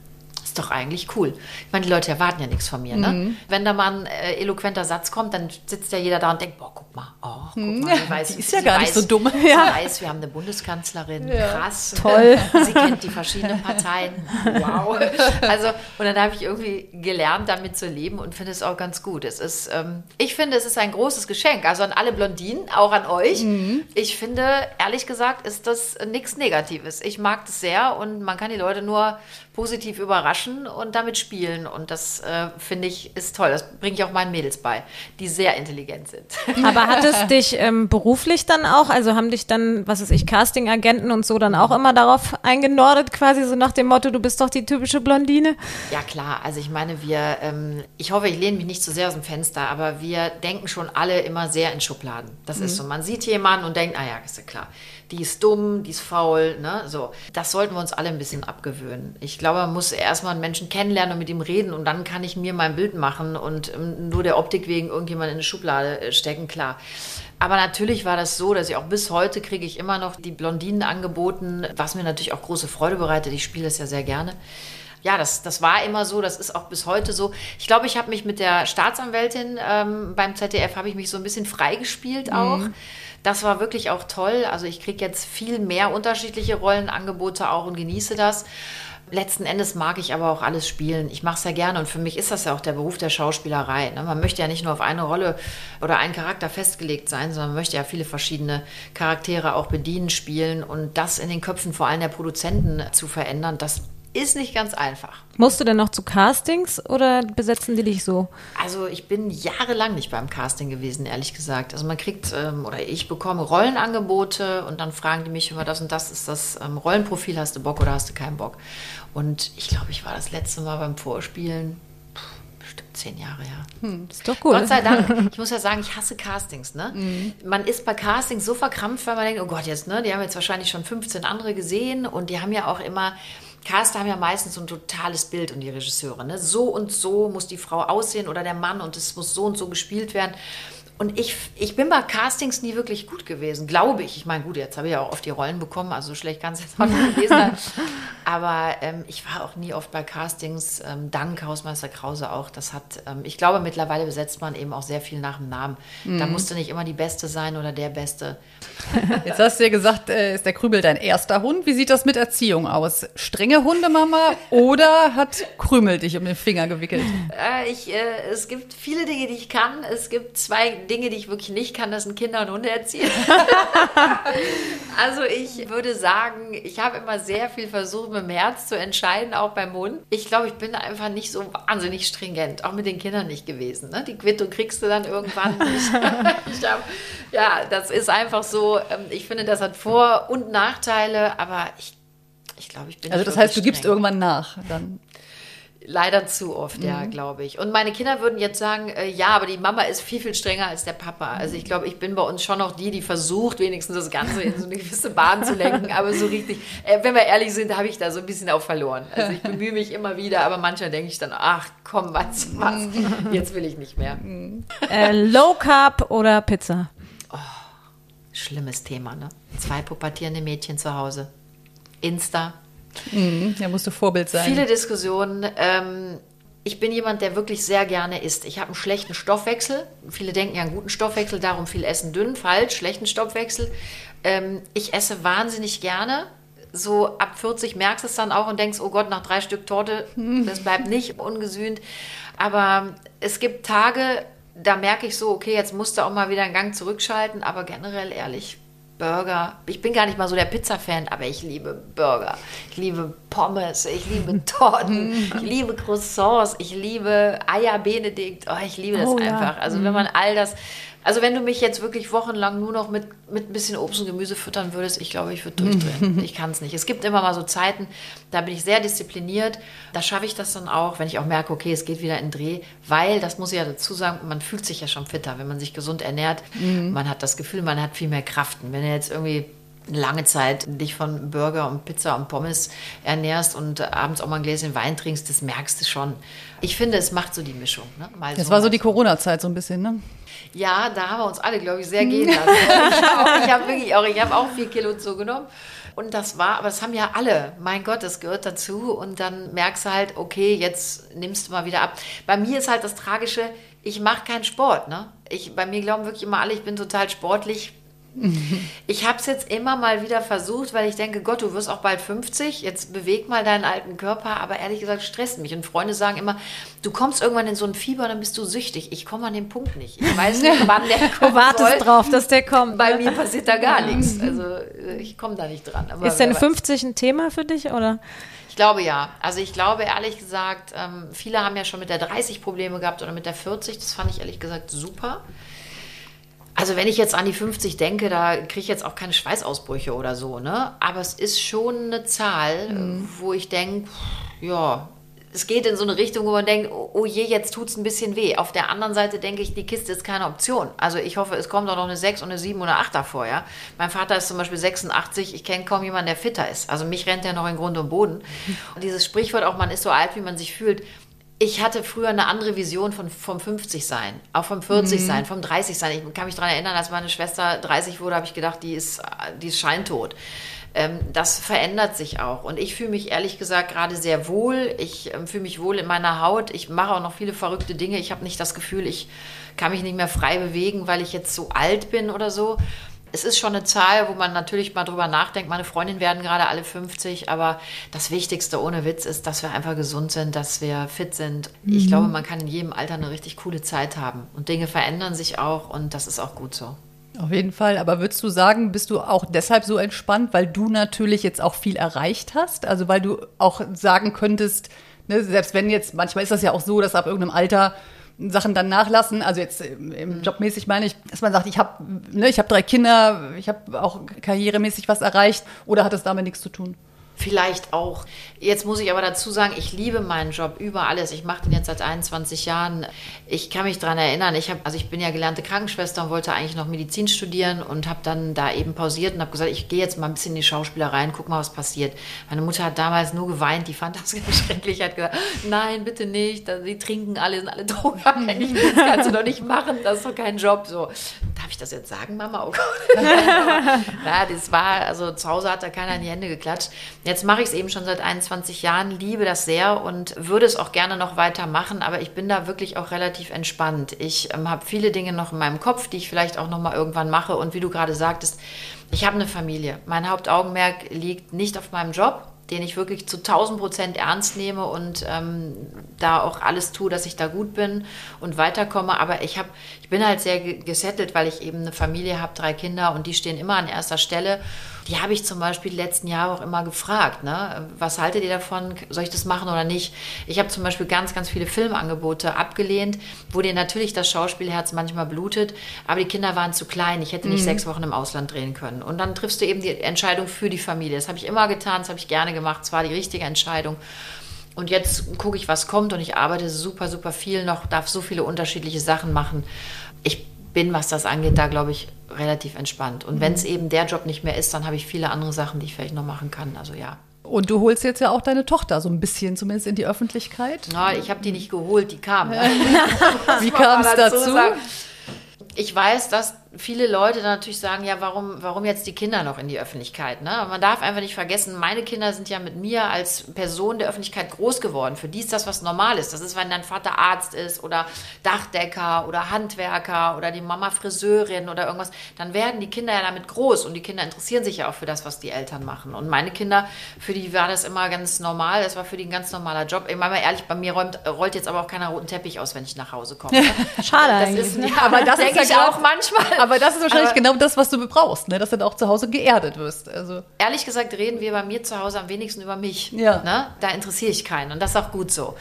ist doch eigentlich cool. Ich meine, die Leute erwarten ja nichts von mir. Ne? Mhm. Wenn da mal ein äh, eloquenter Satz kommt, dann sitzt ja jeder da und denkt, boah, guck mal, oh, guck mhm. mal, die weiß, die ist ja gar weiß, nicht so dumm. Sie ja. weiß, wir haben eine Bundeskanzlerin, ja. krass. Toll. <laughs> Sie kennt die verschiedenen Parteien. Wow. Also, und dann habe ich irgendwie gelernt, damit zu leben und finde es auch ganz gut. Es ist, ähm, ich finde, es ist ein großes Geschenk. Also an alle Blondinen, auch an euch. Mhm. Ich finde, ehrlich gesagt, ist das nichts Negatives. Ich mag das sehr und man kann die Leute nur positiv überraschen und damit spielen. Und das äh, finde ich ist toll. Das bringe ich auch meinen Mädels bei, die sehr intelligent sind. <laughs> Aber hat es <laughs> dich ähm, beruflich dann auch, also haben dich dann, was weiß ich, Casting-Agenten und so dann auch immer darauf eingenordet, quasi so nach dem Motto, du bist doch die typische Blondine? Ja, klar. Also ich meine, wir, ähm, ich hoffe, ich lehne mich nicht zu sehr aus dem Fenster, aber wir denken schon alle immer sehr in Schubladen. Das mhm. ist so. Man sieht jemanden und denkt, ah ja, ist ja klar die ist dumm, die ist faul, ne? So. Das sollten wir uns alle ein bisschen abgewöhnen. Ich glaube, man muss erstmal einen Menschen kennenlernen und mit ihm reden und dann kann ich mir mein Bild machen und ähm, nur der Optik wegen irgendjemand in eine Schublade äh, stecken, klar. Aber natürlich war das so, dass ich auch bis heute kriege ich immer noch die Blondinen angeboten, was mir natürlich auch große Freude bereitet. Ich spiele das ja sehr gerne ja, das, das war immer so, das ist auch bis heute so. Ich glaube, ich habe mich mit der Staatsanwältin ähm, beim ZDF, habe ich mich so ein bisschen freigespielt auch. Mhm. Das war wirklich auch toll. Also ich kriege jetzt viel mehr unterschiedliche Rollenangebote auch und genieße das. Letzten Endes mag ich aber auch alles spielen. Ich mache es ja gerne und für mich ist das ja auch der Beruf der Schauspielerei. Ne? Man möchte ja nicht nur auf eine Rolle oder einen Charakter festgelegt sein, sondern man möchte ja viele verschiedene Charaktere auch bedienen, spielen und das in den Köpfen vor allem der Produzenten zu verändern, das ist nicht ganz einfach. Musst du denn noch zu Castings oder besetzen die dich so? Also ich bin jahrelang nicht beim Casting gewesen, ehrlich gesagt. Also man kriegt ähm, oder ich bekomme Rollenangebote und dann fragen die mich immer das und das ist das ähm, Rollenprofil, hast du Bock oder hast du keinen Bock? Und ich glaube, ich war das letzte Mal beim Vorspielen bestimmt zehn Jahre, ja. Hm, ist doch gut. Gott sei Dank. <laughs> Ich muss ja sagen, ich hasse Castings. Ne? Mhm. Man ist bei Castings so verkrampft, weil man denkt, oh Gott, jetzt, ne, die haben jetzt wahrscheinlich schon 15 andere gesehen und die haben ja auch immer Caster haben ja meistens so ein totales Bild und die Regisseure. Ne? So und so muss die Frau aussehen oder der Mann und es muss so und so gespielt werden. Und ich, ich bin bei Castings nie wirklich gut gewesen, glaube ich. Ich meine, gut, jetzt habe ich ja auch oft die Rollen bekommen, also so schlecht kann es jetzt auch nicht gewesen sein. <laughs> Aber ähm, ich war auch nie oft bei Castings. Ähm, dank Hausmeister Krause auch. Das hat, ähm, ich glaube, mittlerweile besetzt man eben auch sehr viel nach dem Namen. Mhm. Da musste nicht immer die Beste sein oder der Beste. <laughs> Jetzt hast du ja gesagt, äh, ist der Krümel dein erster Hund. Wie sieht das mit Erziehung aus? Strenge Hundemama oder hat Krümel dich um den Finger gewickelt? Äh, ich, äh, es gibt viele Dinge, die ich kann. Es gibt zwei Dinge, die ich wirklich nicht kann, das sind Kinder und Hunde erziehen. <laughs> also ich würde sagen, ich habe immer sehr viel versucht, mit dem Herz zu entscheiden, auch beim Hund. Ich glaube, ich bin einfach nicht so wahnsinnig stringent, auch mit den Kindern nicht gewesen. Ne? Die Quittung kriegst du dann irgendwann. <laughs> <laughs> ich hab, ja, das ist einfach so. Ähm, ich finde, das hat Vor- und Nachteile, aber ich ich glaube, ich bin. Also das heißt, du gibst irgendwann nach dann. Leider zu oft, mhm. ja, glaube ich. Und meine Kinder würden jetzt sagen, äh, ja, aber die Mama ist viel, viel strenger als der Papa. Also ich glaube, ich bin bei uns schon noch die, die versucht, wenigstens das Ganze in so eine gewisse Bahn zu lenken. <laughs> Aber so richtig, äh, wenn wir ehrlich sind, habe ich da so ein bisschen auch verloren. Also ich bemühe mich immer wieder, aber manchmal denke ich dann, ach komm, was, was, jetzt will ich nicht mehr. Äh, Low Carb oder Pizza? Oh, schlimmes Thema, ne? Zwei pubertierende Mädchen zu Hause. Insta, Mhm, da musst du Vorbild sein. Viele Diskussionen. Ähm, ich bin jemand, der wirklich sehr gerne isst. Ich habe einen schlechten Stoffwechsel. Viele denken ja einen guten Stoffwechsel, darum viel Essen dünn. Falsch, schlechten Stoffwechsel. Ähm, ich esse wahnsinnig gerne. So ab 40 merkst du es dann auch und denkst, oh Gott, nach drei Stück Torte, das bleibt nicht ungesühnt. Aber es gibt Tage, da merke ich so, okay, jetzt musst du auch mal wieder einen Gang zurückschalten. Aber generell ehrlich, Burger. Ich bin gar nicht mal so der Pizza-Fan, aber ich liebe Burger. Ich liebe Pommes, ich liebe <laughs> Torten, ich liebe Croissants, ich liebe Eier Benedikt. Oh, ich liebe das oh, einfach. Ja. Also wenn man all das Also wenn du mich jetzt wirklich wochenlang nur noch mit, mit ein bisschen Obst und Gemüse füttern würdest, ich glaube, ich würde durchdrehen. <laughs> ich kann es nicht. Es gibt immer mal so Zeiten, da bin ich sehr diszipliniert. Da schaffe ich das dann auch, wenn ich auch merke, okay, es geht wieder in Dreh. Weil, das muss ich ja dazu sagen, man fühlt sich ja schon fitter, wenn man sich gesund ernährt. Mhm. Man hat das Gefühl, man hat viel mehr Kraft. Und wenn er jetzt irgendwie lange Zeit dich von Burger und Pizza und Pommes ernährst und abends auch mal ein Gläschen Wein trinkst, das merkst du schon. Ich finde, es macht so die Mischung. Ne? Das so war so die Corona-Zeit so ein bisschen, ne? Ja, da haben wir uns alle, glaube ich, sehr gehen lassen. ich habe wirklich auch, ich habe auch vier Kilo zugenommen. Und das war, aber das haben ja alle. Mein Gott, das gehört dazu. Und dann merkst du halt, okay, jetzt nimmst du mal wieder ab. Bei mir ist halt das Tragische, ich mache keinen Sport. Ne? Ich, bei mir glauben wirklich immer alle, ich bin total sportlich. <laughs> Ich habe es jetzt immer mal wieder versucht, weil ich denke, Gott, du wirst auch bald 50, jetzt beweg mal deinen alten Körper, aber ehrlich gesagt stresst mich. Und Freunde sagen immer, du kommst irgendwann in so ein Fieber, dann bist du süchtig. Ich komme an den Punkt nicht. Ich weiß nicht, <laughs> wann der kommt. Du wartest soll. drauf, dass der kommt. Bei mir passiert da gar nichts. Also äh, ich komme da nicht dran. Aber Ist denn 50 ein Thema für dich, oder? Ich glaube ja. Also ich glaube ehrlich gesagt, ähm, viele haben ja schon mit der 30 Probleme gehabt oder mit der 40. Das fand ich ehrlich gesagt super. Also wenn ich jetzt an die 50 denke, da kriege ich jetzt auch keine Schweißausbrüche oder so, ne? Aber es ist schon eine Zahl, mhm. wo ich denke, ja, es geht in so eine Richtung, wo man denkt, oh, oh je, jetzt tut es ein bisschen weh. Auf der anderen Seite denke ich, die Kiste ist keine Option. Also ich hoffe, es kommt auch noch eine 6 und eine 7 oder 8 davor, ja. Mein Vater ist zum Beispiel 86, ich kenne kaum jemanden, der fitter ist. Also mich rennt er noch in Grund und Boden. <laughs> Und dieses Sprichwort auch, man ist so alt, wie man sich fühlt, ich hatte früher eine andere Vision von, vom 50 sein, auch vom 40 mhm. sein, vom 30 sein. Ich kann mich daran erinnern, als meine Schwester 30 wurde, habe ich gedacht, die ist, die ist scheintot. Ähm, das verändert sich auch. Und ich fühle mich ehrlich gesagt gerade sehr wohl. Ich ähm, fühle mich wohl in meiner Haut. Ich mache auch noch viele verrückte Dinge. Ich habe nicht das Gefühl, ich kann mich nicht mehr frei bewegen, weil ich jetzt so alt bin oder so es ist schon eine Zahl, wo man natürlich mal drüber nachdenkt. Meine Freundinnen werden gerade alle 50, aber das Wichtigste ohne Witz ist, dass wir einfach gesund sind, dass wir fit sind. Mhm. Ich glaube, man kann in jedem Alter eine richtig coole Zeit haben und Dinge verändern sich auch und das ist auch gut so. Auf jeden Fall. Aber würdest du sagen, bist du auch deshalb so entspannt, weil du natürlich jetzt auch viel erreicht hast? Also weil du auch sagen könntest, ne, selbst wenn jetzt, manchmal ist das ja auch so, dass ab irgendeinem Alter Sachen dann nachlassen. Also jetzt im, im Jobmäßig meine ich, dass man sagt, ich habe ne, ich hab drei Kinder, ich habe auch karrieremäßig was erreicht oder hat es damit nichts zu tun? Vielleicht auch. Jetzt muss ich aber dazu sagen, ich liebe meinen Job über alles. Ich mache den jetzt seit 21 Jahren. Ich kann mich daran erinnern, ich, hab, also ich bin ja gelernte Krankenschwester und wollte eigentlich noch Medizin studieren und habe dann da eben pausiert und habe gesagt, ich gehe jetzt mal ein bisschen in die Schauspielerei und guck mal, was passiert. Meine Mutter hat damals nur geweint, die fand das <laughs> ganz schrecklich, hat gesagt, nein, bitte nicht, sie trinken alle, sind alle <laughs> drogenabhängig, das kannst du doch nicht machen, das ist doch kein Job. So, darf ich das jetzt sagen, Mama? Oh Gott. <laughs> ja, das war, also zu Hause hat da keiner in die Hände geklatscht. Jetzt mache ich es eben schon seit 21 Jahren, liebe das sehr und würde es auch gerne noch weitermachen, aber ich bin da wirklich auch relativ entspannt. Ich ähm, habe viele Dinge noch in meinem Kopf, die ich vielleicht auch noch mal irgendwann mache und wie du gerade sagtest, ich habe eine Familie. Mein Hauptaugenmerk liegt nicht auf meinem Job, den ich wirklich zu 1000 Prozent ernst nehme und ähm, da auch alles tue, dass ich da gut bin und weiterkomme. Aber ich, hab, ich bin halt sehr gesettelt, weil ich eben eine Familie habe, drei Kinder und die stehen immer an erster Stelle die habe ich zum Beispiel die letzten Jahre auch immer gefragt, ne? was haltet ihr davon, soll ich das machen oder nicht? Ich habe zum Beispiel ganz, ganz viele Filmangebote abgelehnt, wo dir natürlich das Schauspielherz manchmal blutet, aber die Kinder waren zu klein, ich hätte nicht mhm. sechs Wochen im Ausland drehen können. Und dann triffst du eben die Entscheidung für die Familie. Das habe ich immer getan, das habe ich gerne gemacht, es war die richtige Entscheidung. Und jetzt gucke ich, was kommt und ich arbeite super, super viel noch, darf so viele unterschiedliche Sachen machen. Ich bin, was das angeht, da glaube ich relativ entspannt. Und mhm. wenn es eben der Job nicht mehr ist, dann habe ich viele andere Sachen, die ich vielleicht noch machen kann. Also ja. Und du holst jetzt ja auch deine Tochter so ein bisschen zumindest in die Öffentlichkeit. Na, ich habe die nicht geholt, die kam. <laughs> Wie kam es <laughs> dazu? Sagen. Ich weiß, dass viele Leute dann natürlich sagen, ja, warum, warum jetzt die Kinder noch in die Öffentlichkeit? Ne? Man darf einfach nicht vergessen, meine Kinder sind ja mit mir als Person der Öffentlichkeit groß geworden. Für die ist das was Normales. Das ist, wenn dein Vater Arzt ist oder Dachdecker oder Handwerker oder die Mama Friseurin oder irgendwas, dann werden die Kinder ja damit groß und die Kinder interessieren sich ja auch für das, was die Eltern machen. Und meine Kinder, für die war das immer ganz normal. Das war für die ein ganz normaler Job. Ich meine mal ehrlich, bei mir räumt, rollt jetzt aber auch keiner roten Teppich aus, wenn ich nach Hause komme. <laughs> Schade das eigentlich. Ist, ne? ja, aber das <laughs> denke ich ja auch manchmal Aber das ist wahrscheinlich aber, genau das, was du brauchst, ne? dass du dann auch zu Hause geerdet wirst. Also. Ehrlich gesagt reden wir bei mir zu Hause am wenigsten über mich. Ja. Ne? Da interessiere ich keinen und das ist auch gut so.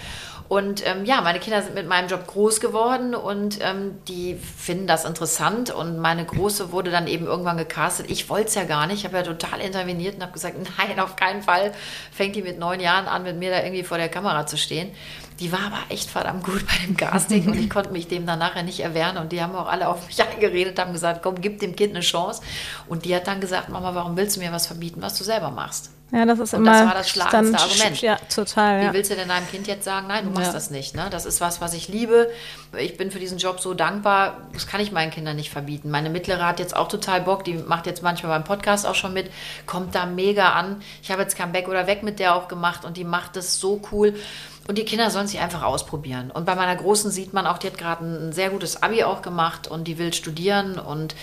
Und ähm, ja, meine Kinder sind mit meinem Job groß geworden und ähm, die finden das interessant. Und meine Große wurde dann eben irgendwann gecastet. Ich wollte es ja gar nicht. Ich habe ja total interveniert und habe gesagt, <laughs> nein, auf keinen Fall fängt die mit neun Jahren an, mit mir da irgendwie vor der Kamera zu stehen. Die war aber echt verdammt gut bei dem Casting und ich konnte mich dem dann nachher nicht erwehren. Und die haben auch alle auf mich <laughs> eingeredet, haben gesagt, komm, gib dem Kind eine Chance. Und die hat dann gesagt, Mama, warum willst du mir was verbieten, was du selber machst? Ja, das ist und immer. Das war das schlagendste Argument. Ja, total. Wie willst du denn deinem Kind jetzt sagen, nein, du machst ja. das nicht? Ne? Das ist was, was ich liebe. Ich bin für diesen Job so dankbar. Das kann ich meinen Kindern nicht verbieten. Meine Mittlere hat jetzt auch total Bock. Die macht jetzt manchmal beim Podcast auch schon mit. Kommt da mega an. Ich habe jetzt kein Back oder Weg mit der auch gemacht und die macht das so cool. Und die Kinder sollen sich einfach ausprobieren. Und bei meiner Großen sieht man auch, die hat gerade ein sehr gutes Abi auch gemacht und die will studieren und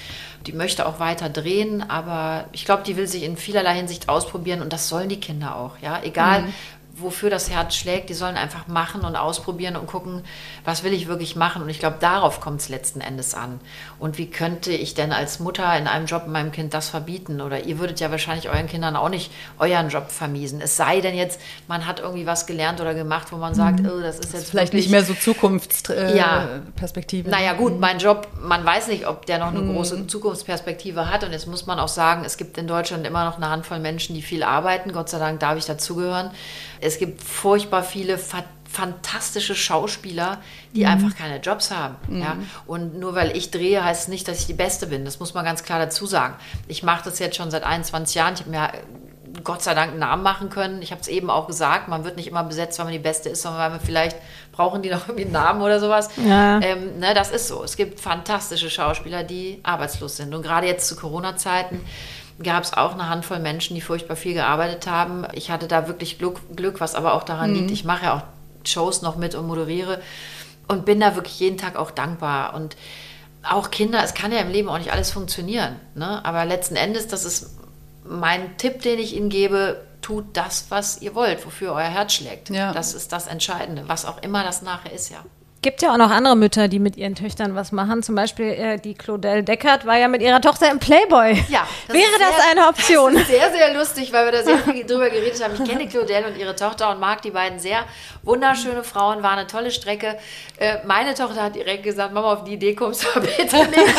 die möchte auch weiter drehen, aber ich glaube, die will sich in vielerlei Hinsicht ausprobieren und das sollen die Kinder auch, ja. Egal, mhm wofür das Herz schlägt, die sollen einfach machen und ausprobieren und gucken, was will ich wirklich machen. Und ich glaube, darauf kommt es letzten Endes an. Und wie könnte ich denn als Mutter in einem Job meinem Kind das verbieten? Oder ihr würdet ja wahrscheinlich euren Kindern auch nicht euren Job vermiesen. Es sei denn jetzt, man hat irgendwie was gelernt oder gemacht, wo man sagt, mhm. oh, das ist jetzt. Vielleicht nicht mehr so Zukunftsperspektive. Äh, ja. Naja, gut, mein Job, man weiß nicht, ob der noch eine mhm. große Zukunftsperspektive hat. Und jetzt muss man auch sagen, es gibt in Deutschland immer noch eine Handvoll Menschen, die viel arbeiten. Gott sei Dank darf ich dazugehören. Es gibt furchtbar viele fantastische Schauspieler, die mhm. einfach keine Jobs haben. Mhm. Ja? Und nur weil ich drehe, heißt es nicht, dass ich die Beste bin. Das muss man ganz klar dazu sagen. Ich mache das jetzt schon seit 21 Jahren. Ich habe mir Gott sei Dank einen Namen machen können. Ich habe es eben auch gesagt, man wird nicht immer besetzt, weil man die Beste ist, sondern weil man vielleicht brauchen die noch irgendwie einen Namen oder sowas. Ja. Ähm, ne, das ist so. Es gibt fantastische Schauspieler, die arbeitslos sind. Und gerade jetzt zu Corona-Zeiten gab es auch eine Handvoll Menschen, die furchtbar viel gearbeitet haben. Ich hatte da wirklich Glück, Glück was aber auch daran mhm. liegt, ich mache ja auch Shows noch mit und moderiere und bin da wirklich jeden Tag auch dankbar. Und auch Kinder, es kann ja im Leben auch nicht alles funktionieren. Ne? Aber letzten Endes, das ist mein Tipp, den ich Ihnen gebe, tut das, was ihr wollt, wofür euer Herz schlägt. Ja. Das ist das Entscheidende, was auch immer das nachher ist, ja gibt ja auch noch andere Mütter, die mit ihren Töchtern was machen. Zum Beispiel äh, die Claudel Deckert war ja mit ihrer Tochter im Playboy. Ja. Das <laughs> Wäre sehr, das eine Option? Das ist sehr, sehr lustig, weil wir da sehr <laughs> viel drüber geredet haben. Ich kenne Claudel und ihre Tochter und mag die beiden sehr. Wunderschöne Frauen, war eine tolle Strecke. Äh, meine Tochter hat direkt gesagt, Mama, auf die Idee kommst du <laughs> bitte nicht.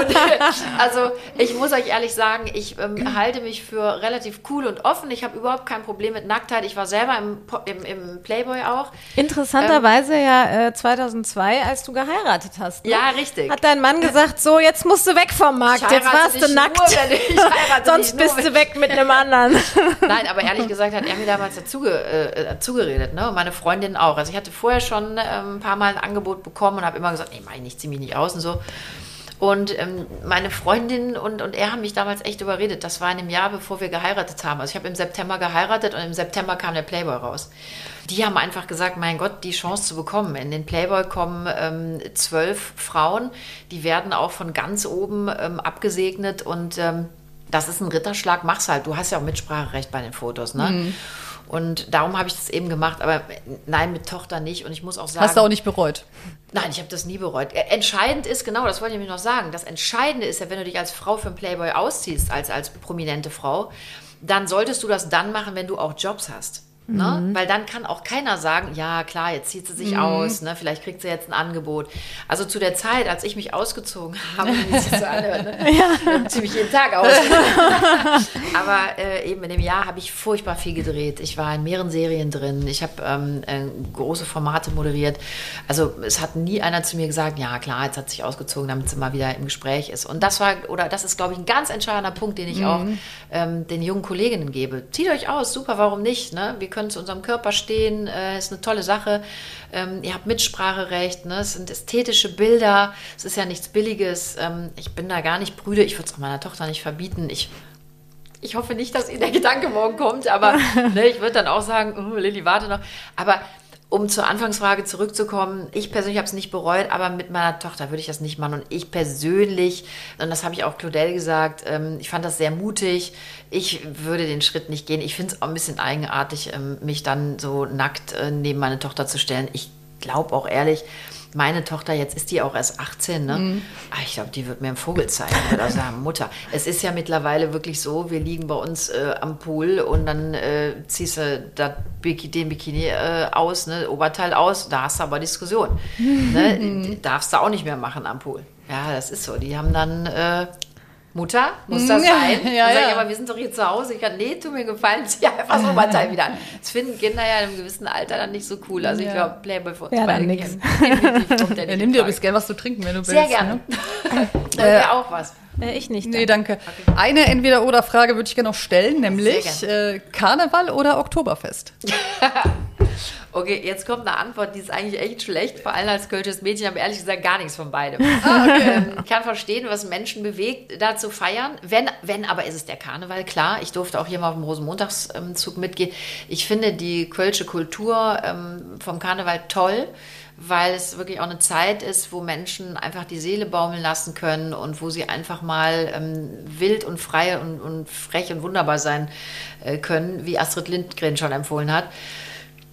Und, äh, also ich muss euch ehrlich sagen, ich ähm, halte mich für relativ cool und offen. Ich habe überhaupt kein Problem mit Nacktheit. Ich war selber im, im, im Playboy auch. Interessanterweise ähm, ja äh, 2000 2002, als du geheiratet hast. Ne? Ja, richtig. Hat dein Mann gesagt, so, jetzt musst du weg vom Markt, jetzt warst du nackt. <laughs> Nur, Sonst bist du weg mit einem anderen. <laughs> Nein, aber ehrlich gesagt hat er mir damals dazu, äh, dazu geredet, ne? Und meine Freundin auch. Also ich hatte vorher schon äh, ein paar Mal ein Angebot bekommen und habe immer gesagt, nee, mach ich nicht, zieh mich nicht aus und so. Und ähm, meine Freundin und, und er haben mich damals echt überredet. Das war in dem Jahr, bevor wir geheiratet haben. Also ich habe im September geheiratet und im September kam der Playboy raus. Die haben einfach gesagt, mein Gott, die Chance zu bekommen. In den Playboy kommen ähm, zwölf Frauen, die werden auch von ganz oben ähm, abgesegnet und ähm, das ist ein Ritterschlag, mach's halt. Du hast ja auch Mitspracherecht bei den Fotos, ne? Mhm. Und darum habe ich das eben gemacht, aber nein, mit Tochter nicht. Und ich muss auch sagen. Hast du auch nicht bereut? Nein, ich habe das nie bereut. Äh, entscheidend ist, genau, das wollte ich nämlich noch sagen. Das Entscheidende ist ja, wenn du dich als Frau für einen Playboy ausziehst, als, als prominente Frau, dann solltest du das dann machen, wenn du auch Jobs hast. Ne? Mhm. Weil dann kann auch keiner sagen, ja klar, jetzt zieht sie sich mhm. aus, ne? vielleicht kriegt sie jetzt ein Angebot. Also zu der Zeit, als ich mich ausgezogen <laughs> habe, wie es so anhört, ne? ja. ziemlich jeden Tag aus. <laughs> Aber äh, eben in dem Jahr habe ich furchtbar viel gedreht. Ich war in mehreren Serien drin. Ich habe ähm, äh, große Formate moderiert. Also es hat nie einer zu mir gesagt, ja klar, jetzt hat sich ausgezogen, damit sie mal wieder im Gespräch ist. Und das war, oder das ist, glaube ich, ein ganz entscheidender Punkt, den ich mhm. auch ähm, den jungen Kolleginnen gebe. Zieht euch aus, super, warum nicht? Ne? Wir können können zu unserem Körper stehen, äh, ist eine tolle Sache. Ähm, ihr habt Mitspracherecht, ne? es sind ästhetische Bilder, es ist ja nichts Billiges. Ähm, ich bin da gar nicht brüde, ich würde es auch meiner Tochter nicht verbieten. Ich ich hoffe nicht, dass Ihnen der Gedanke morgen kommt, aber <laughs> ne, ich würde dann auch sagen, oh, Lilly, warte noch. Aber um zur Anfangsfrage zurückzukommen, ich persönlich habe es nicht bereut, aber mit meiner Tochter würde ich das nicht machen. Und ich persönlich, und das habe ich auch Claudel gesagt, ähm, ich fand das sehr mutig. Ich würde den Schritt nicht gehen. Ich finde es auch ein bisschen eigenartig, ähm, mich dann so nackt äh, neben meine Tochter zu stellen. Ich glaube auch ehrlich, meine Tochter, jetzt ist die auch erst 18, ne? Mhm. Ah, ich glaube, die wird mir einen Vogel zeigen oder sagen, <laughs> Mutter. Es ist ja mittlerweile wirklich so, wir liegen bei uns äh, am Pool und dann äh, ziehst du Biki, den Bikini äh, aus, ne, Oberteil aus, da hast du aber Diskussion. ne? <laughs> Darfst du auch nicht mehr machen am Pool. Ja, das ist so. Die haben dann äh, Mutter, muss das Ja, sein? ja, dann sag ich, ja. aber wir sind doch hier zu Hause. Ich kann, nee, tu mir gefallen, zieh einfach das Oberteil wieder an. Das finden Kinder ja in einem gewissen Alter dann nicht so cool. Also ich Ja. glaube, Playboy für uns Ja, beide nix. <laughs> Ja, nimm dir übrigens gerne was zu trinken, wenn du willst. Sehr gerne. Ne? <laughs> Ihr auch was? Äh, ich nicht. Nee, danke. Eine Entweder-Oder-Frage würde ich gerne noch stellen, nämlich Sehr äh, Karneval oder Oktoberfest? <laughs> Okay, jetzt kommt eine Antwort, die ist eigentlich echt schlecht, vor allem als kölsches Mädchen, aber ehrlich gesagt gar nichts von beidem. Ah, <laughs> ähm, ich kann verstehen, was Menschen bewegt, da zu feiern. Wenn, wenn aber ist es der Karneval, klar. Ich durfte auch hier mal auf dem Rosenmontagszug mitgehen. Ich finde die kölsche Kultur ähm, vom Karneval toll, weil es wirklich auch eine Zeit ist, wo Menschen einfach die Seele baumeln lassen können und wo sie einfach mal ähm, wild und frei und, und frech und wunderbar sein äh, können, wie Astrid Lindgren schon empfohlen hat.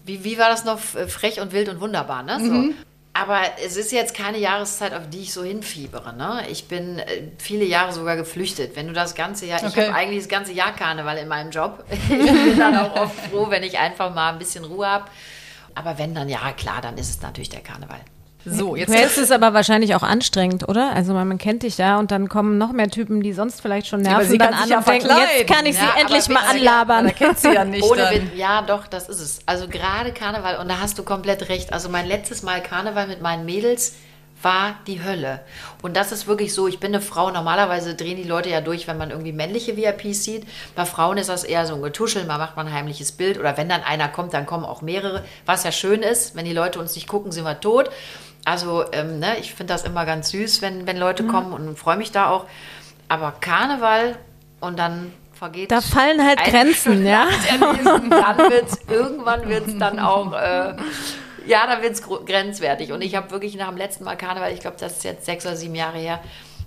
Wie, wie war das noch? Frech und wild und wunderbar, ne? So. Aber es ist jetzt keine Jahreszeit, auf die ich so hinfiebere. Ne? Ich bin äh, viele Jahre sogar geflüchtet. Wenn du das ganze Jahr, ich Okay. habe eigentlich das ganze Jahr Karneval in meinem Job. <laughs> Ich bin dann auch oft froh, wenn ich einfach mal ein bisschen Ruhe habe. Aber wenn dann, ja klar, dann ist es natürlich der Karneval. So, jetzt Du hältst es aber wahrscheinlich auch anstrengend, oder? Also man, man kennt dich ja und dann kommen noch mehr Typen, die sonst vielleicht schon nerven, sie dann kann an sich ja und denken, verkleiden. jetzt kann ich Ja, sie endlich mal ja, anlabern. da kennt sie ja nicht. Ohne dann. Witz, ja doch, das ist es. Also gerade Karneval, und da hast du komplett recht. Also mein letztes Mal Karneval mit meinen Mädels war die Hölle. Und das ist wirklich so, ich bin eine Frau, normalerweise drehen die Leute ja durch, wenn man irgendwie männliche VIPs sieht. Bei Frauen ist das eher so ein Getuschel, man macht mal ein heimliches Bild oder wenn dann einer kommt, dann kommen auch mehrere, was ja schön ist. Wenn die Leute uns nicht gucken, sind wir tot. Also ähm, ne, ich finde das immer ganz süß, wenn, wenn Leute kommen und freue mich da auch. Aber Karneval und dann vergeht Da fallen halt Grenzen, ja. Erlesen, <laughs> dann wird's, irgendwann wird es dann auch, äh, ja, dann wird es grenzwertig. Und ich habe wirklich nach dem letzten Mal Karneval, ich glaube, das ist jetzt sechs oder sieben Jahre her,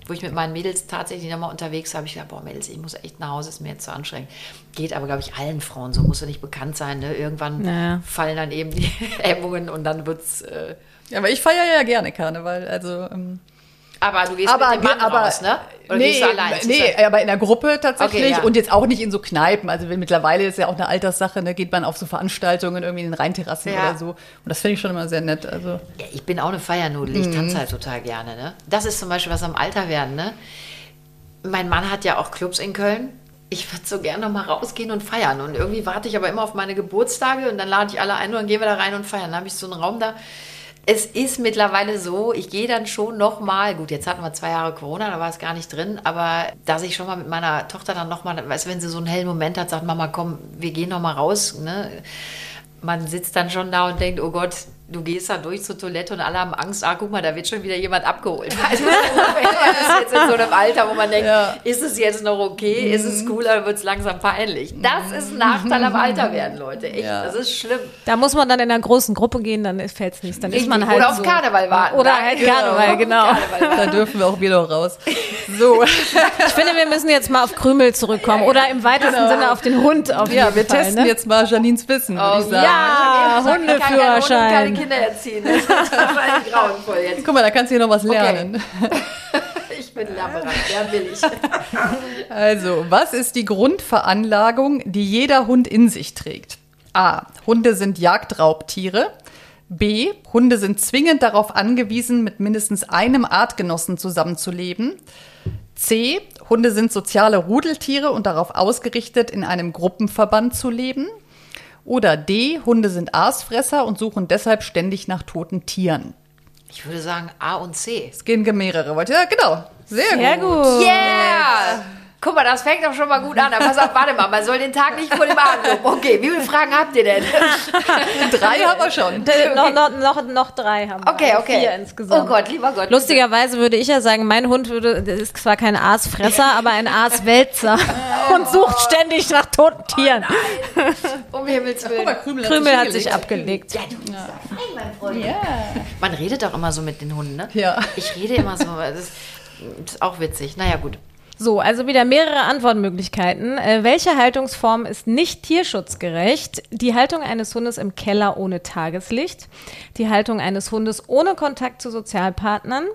wo ich mit meinen Mädels tatsächlich nochmal unterwegs war, habe ich gedacht, boah, Mädels, ich muss echt nach Hause, ist mir jetzt zu anstrengend. Geht aber, glaube ich, allen Frauen so, muss ja nicht bekannt sein. Ne? Irgendwann Naja. fallen dann eben die <laughs> Hemmungen und dann wird's. Äh, Ja, aber ich feiere ja gerne Karneval. Also, ähm, aber du gehst aber, mit dem Mann aber raus, ne? Oder nee, gehst du allein? nee, aber in der Gruppe tatsächlich Okay, ja. und jetzt auch nicht in so Kneipen. Also mittlerweile ist ja auch eine Alterssache, da geht man auf so Veranstaltungen irgendwie in den Rheinterrassen Ja. oder so. Und das finde ich schon immer sehr nett. Also Ja, ich bin auch eine Feiernudel, ich tanze halt total gerne. Ne? Das ist zum Beispiel was am Alter werden. Ne? Mein Mann hat ja auch Clubs in Köln. Ich würde so gerne noch mal rausgehen und feiern. Und irgendwie warte ich aber immer auf meine Geburtstage und dann lade ich alle ein und dann gehen wir da rein und feiern. Dann habe ich so einen Raum da. Es ist mittlerweile so, ich gehe dann schon noch mal, gut, jetzt hatten wir zwei Jahre Corona, da war es gar nicht drin, aber dass ich schon mal mit meiner Tochter dann noch mal, weißt du, wenn sie so einen hellen Moment hat, sagt Mama, komm, wir gehen noch mal raus, ne? man sitzt dann schon da und denkt, oh Gott, du gehst da durch zur Toilette und alle haben Angst, ah, guck mal, da wird schon wieder jemand abgeholt. <laughs> Also, das ist jetzt in so einem Alter, wo man denkt, Ja. ist es jetzt noch okay, ist es cool oder wird es langsam peinlich? Das ist ein Nachteil am Alter werden, Leute. Echt, Ja. das ist schlimm. Da muss man dann in einer großen Gruppe gehen, dann fällt es nicht. Dann ist man halt oder auf so. Karneval warten. Oder Nein, halt Karneval, genau. Karneval warten. da dürfen wir auch wieder raus. So, <laughs> Ich finde, wir müssen jetzt mal auf Krümel zurückkommen. Oder im weitesten Sinne auf den Hund. Auf ja, jeden wir Fall, testen ne? jetzt mal Janines Wissen, würde ich sagen. Ja, Hundeführerschein. Kinder erziehen. Das wahrscheinlich <laughs> grauenvoll jetzt. Guck mal, da kannst du hier noch was lernen. <laughs> Ich bin Labyrinth, ja, will ich. <laughs> Also, was ist die Grundveranlagung, die jeder Hund in sich trägt? A. Hunde sind Jagdraubtiere. B. Hunde sind zwingend darauf angewiesen, mit mindestens einem Artgenossen zusammenzuleben. C. Hunde sind soziale Rudeltiere und darauf ausgerichtet, in einem Gruppenverband zu leben. Oder D. Hunde sind Aasfresser und suchen deshalb ständig nach toten Tieren. Ich würde sagen A und C. Es gehen mehrere. Ja, genau. Sehr, Sehr gut. gut. Yeah! Guck mal, das fängt doch schon mal gut an. Aber pass auf, warte mal, man soll den Tag nicht vor dem Abend loben. Okay, wie viele Fragen habt ihr denn? <laughs> Drei haben wir schon. <laughs> Äh, Noch, noch, noch, noch drei haben wir. Okay, Also okay. Vier insgesamt. Oh Gott, lieber Gott. Lustigerweise würde ich ja sagen, mein Hund würde, ist zwar kein Aasfresser, aber ein Aaswälzer <laughs> und sucht ständig nach toten Tieren. Um Himmels Willen. Krümel, Krümel hat sich abgelegt. Ja, du bist ja fein, mein Freund. Man redet doch immer so mit den Hunden, ne? Ja. Ich rede immer so. Das ist auch witzig. Naja, gut. So, also wieder mehrere Antwortmöglichkeiten. Äh, welche Haltungsform ist nicht tierschutzgerecht? Die Haltung eines Hundes im Keller ohne Tageslicht, die Haltung eines Hundes ohne Kontakt zu Sozialpartnern,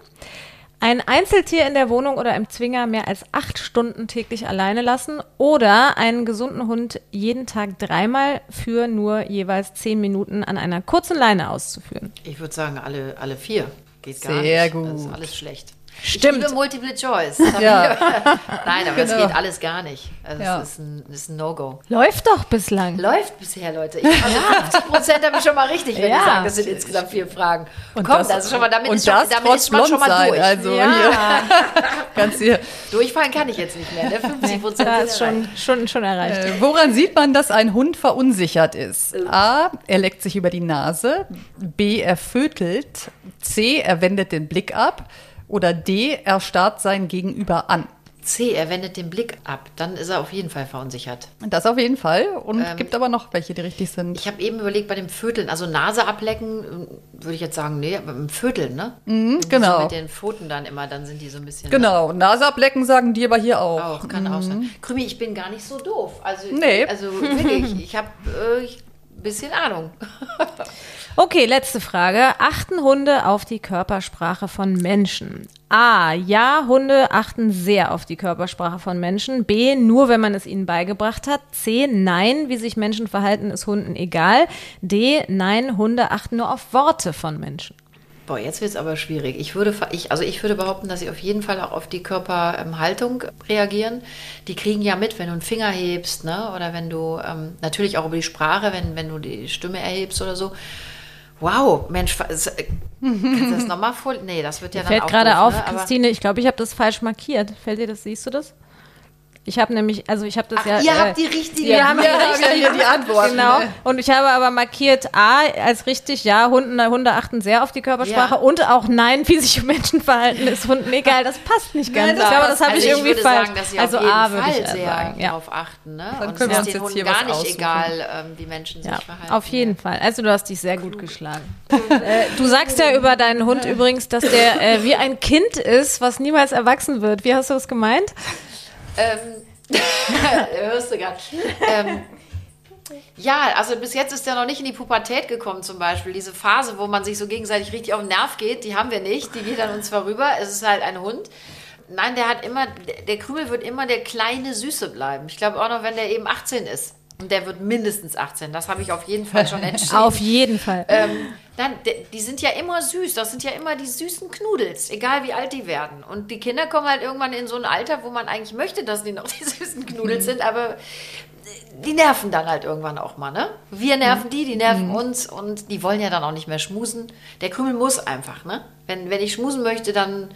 ein Einzeltier in der Wohnung oder im Zwinger mehr als acht Stunden täglich alleine lassen oder einen gesunden Hund jeden Tag dreimal für nur jeweils zehn Minuten an einer kurzen Leine auszuführen. Ich würde sagen, alle, alle vier. Geht gar Sehr nicht. gut. Das ist alles schlecht. Stimmt. Ich liebe Multiple Choice. Ja. <laughs> Nein, aber es Genau. geht alles gar nicht. Also Ja. es ist ein, ein No-Go. Läuft doch bislang. Läuft bisher, Leute. Ich, also 50 Prozent habe ich schon mal richtig, wenn Ja. ich sage, das sind insgesamt vier Fragen. Und Komm, das- das, ist schon mal, damit und ist, schon, das damit trotz ist man schon mal sein, durch. also hier. <laughs> Ja, Ganz hier. Durchfallen kann ich jetzt nicht mehr. Ne? 50 Prozent da ist schon, schon, schon erreicht. Äh, woran sieht man, dass ein Hund verunsichert ist? A. Er leckt sich über die Nase. B. Er fötelt. C. Er wendet den Blick ab. Oder D. Er starrt sein Gegenüber an. C, er wendet den Blick ab. Dann ist er auf jeden Fall verunsichert. Das auf jeden Fall. Und Ähm, gibt aber noch welche, die richtig sind. Ich habe eben überlegt, bei dem Vöteln, also Nase ablecken, würde ich jetzt sagen, nee, aber im Vöteln, ne? Mhm, genau. So mit den Pfoten dann immer, dann sind die so ein bisschen. Genau. Nase ablecken sagen die aber hier auch. Auch, kann auch sein. Krümi, ich bin gar nicht so doof. Also, Nee. also wirklich, ich habe äh, ich- bisschen Ahnung. <laughs> Okay, letzte Frage. Achten Hunde auf die Körpersprache von Menschen? A. Ja, Hunde achten sehr auf die Körpersprache von Menschen. B. Nur, wenn man es ihnen beigebracht hat. C. Nein, wie sich Menschen verhalten, ist Hunden egal. D. Nein, Hunde achten nur auf Worte von Menschen. Boah, jetzt wird es aber schwierig. Ich würde, ich, also ich würde behaupten, dass sie auf jeden Fall auch auf die Körperhaltung reagieren. Die kriegen ja mit, wenn du einen Finger hebst, ne? Oder wenn du, ähm, natürlich auch über die Sprache, wenn, wenn du die Stimme erhebst oder so. Wow, Mensch, äh, kannst du das nochmal vor? Nee, das wird ja dann Fällt auch gerade auf, ne? Christine, ich glaube, ich habe das falsch markiert. Fällt dir das, siehst du das? Ich habe nämlich, also ich habe das Ach, ja. ihr äh, habt die richtige. wir haben Wir haben ja hier die Antworten. Genau. Und ich habe aber markiert A als richtig, ja, Hunden, Hunde achten sehr auf die Körpersprache Ja. und auch Nein, wie sich Menschen verhalten, ist Hunden egal. Das passt nicht ganz. Nein, das ich glaube, das habe also ich irgendwie würde falsch. Sagen, dass sie also auf jeden A würde Fall ich sehr sagen. Ja. darauf achten. Ne? Dann Und können es wir ist uns den jetzt Hunden hier gar nicht aussuchen. egal, ähm, wie Menschen Ja, sich verhalten. auf jeden Fall. Also du hast dich sehr gut geschlagen. äh, du sagst ja über deinen Hund übrigens, dass der äh, wie ein Kind ist, was niemals erwachsen wird. Wie hast du das gemeint? Ähm, <laughs> hörst du gerade. Ähm, ja, also bis jetzt ist der noch nicht in die Pubertät gekommen zum Beispiel. Diese Phase, wo man sich so gegenseitig richtig auf den Nerv geht, die haben wir nicht. Die geht an uns vorüber. Es ist halt ein Hund. Nein, der hat immer, der Krümel wird immer der kleine Süße bleiben. Ich glaube auch noch, wenn der eben 18 ist. Und der wird mindestens 18. Das habe ich auf jeden Fall schon <laughs> entschieden. Auf jeden Fall. Ähm, dann, die sind ja immer süß. Das sind ja immer die süßen Knudels, egal wie alt die werden. Und die Kinder kommen halt irgendwann in so ein Alter, wo man eigentlich möchte, dass die noch <laughs> die süßen Knudels sind, aber die nerven dann halt irgendwann auch mal, ne? Wir nerven die, die nerven uns und die wollen ja dann auch nicht mehr schmusen. Der Krümel muss einfach, ne? Wenn, wenn ich schmusen möchte, dann,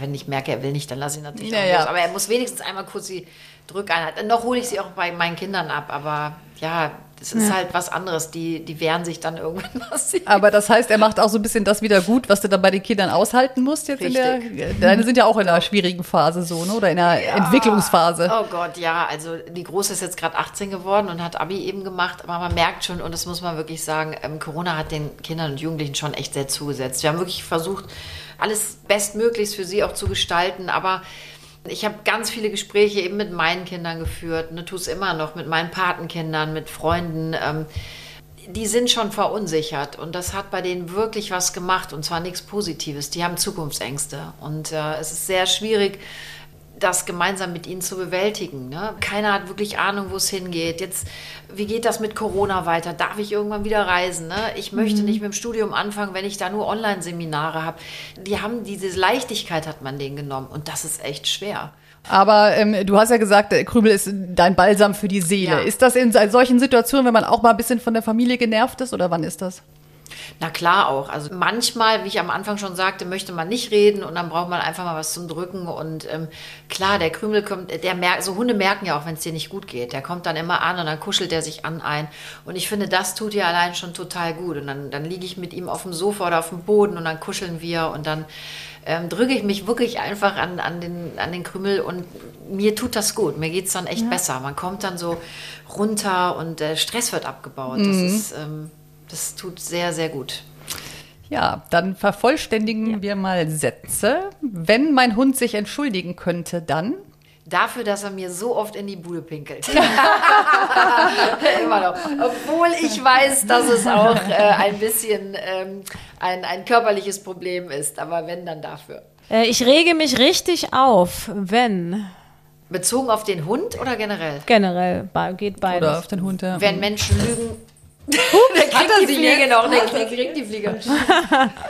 wenn ich merke, er will nicht, dann lasse ich ihn natürlich Ja, auch ja. los. Aber er muss wenigstens einmal kurz die Drückeinheit. Noch hole ich sie auch bei meinen Kindern ab, aber ja, das ist halt was anderes. Die, die wehren sich dann irgendwann <laughs> massiv. Aber das heißt, er macht auch so ein bisschen das wieder gut, was du dann bei den Kindern aushalten musst jetzt in der. Deine sind ja auch in einer schwierigen Phase so, ne? Oder in einer Entwicklungsphase. Oh Gott, ja, also die Große ist jetzt gerade 18 geworden und hat Abi eben gemacht, aber man merkt schon, und das muss man wirklich sagen, ähm, Corona hat den Kindern und Jugendlichen schon echt sehr zugesetzt. Wir haben wirklich versucht, alles bestmöglichst für sie auch zu gestalten, aber ich habe ganz viele Gespräche eben mit meinen Kindern geführt, ne, tue es immer noch, mit meinen Patenkindern, mit Freunden. Ähm, die sind schon verunsichert und das hat bei denen wirklich was gemacht und zwar nichts Positives. Die haben Zukunftsängste und äh, es ist sehr schwierig, das gemeinsam mit ihnen zu bewältigen. Ne? Keiner hat wirklich Ahnung, wo es hingeht. Jetzt, wie geht das mit Corona weiter? Darf ich irgendwann wieder reisen? Ne? Ich möchte nicht mit dem Studium anfangen, wenn ich da nur Online-Seminare habe. Die haben diese Leichtigkeit hat man denen genommen und das ist echt schwer. Aber ähm, du hast ja gesagt, äh, Krümel ist dein Balsam für die Seele. Ja. Ist das in solchen Situationen, wenn man auch mal ein bisschen von der Familie genervt ist oder wann ist das? Na klar auch. Also manchmal, wie ich am Anfang schon sagte, möchte man nicht reden und dann braucht man einfach mal was zum Drücken. Und ähm, klar, der Krümel kommt, der merkt, so Hunde merken ja auch, wenn es dir nicht gut geht. Der kommt dann immer an und dann kuschelt er sich an ein. Und ich finde, das tut ja allein schon total gut. Und dann, dann liege ich mit ihm auf dem Sofa oder auf dem Boden und dann kuscheln wir und dann ähm, drücke ich mich wirklich einfach an, an, den, an den Krümel und mir tut das gut. Mir geht es dann echt besser. Man kommt dann so runter und äh, Stress wird abgebaut. Das ist, ähm, das tut sehr, sehr gut. Ja, dann vervollständigen wir mal Sätze. Wenn mein Hund sich entschuldigen könnte, dann Dafür, dass er mir so oft in die Bude pinkelt. <laughs> <laughs> Immer noch. Obwohl ich weiß, dass es auch äh, ein bisschen ähm, ein, ein körperliches Problem ist. Aber wenn, dann dafür. Äh, ich rege mich richtig auf, wenn. Bezogen auf den Hund oder generell? Generell geht beides. Oder auf den Hund, ja. Wenn Menschen lügen. Der kriegt die Fliege noch, der kriegt die Fliege.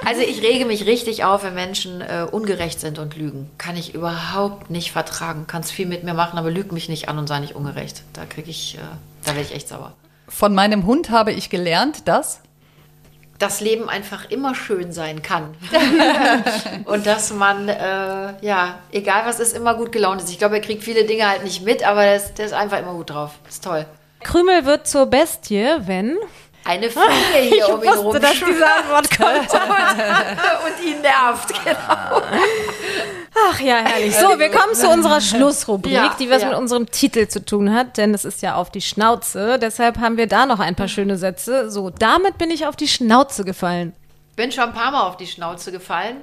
Also ich rege mich richtig auf, wenn Menschen äh, ungerecht sind und lügen. Kann ich überhaupt nicht vertragen. Kannst viel mit mir machen, aber lüg mich nicht an und sei nicht ungerecht. Da kriege ich, äh, da werde ich echt sauer. Von meinem Hund habe ich gelernt, dass das Leben einfach immer schön sein kann. <laughs> und dass man, äh, ja, egal was ist, immer gut gelaunt ist. Ich glaube, er kriegt viele Dinge halt nicht mit, aber der ist, der ist einfach immer gut drauf. Ist toll. Krümel wird zur Bestie, wenn eine Fliege hier <laughs> ich um ihn wusste, dass diese Antwort kommt. <laughs> und ihn nervt, genau. Ach ja, herrlich. So, wir kommen zu unserer Schlussrubrik, Ja, die was ja. mit unserem Titel zu tun hat, denn es ist ja auf die Schnauze. Deshalb haben wir da noch ein paar schöne Sätze. So, damit bin ich auf die Schnauze gefallen. bin schon ein paar Mal auf die Schnauze gefallen,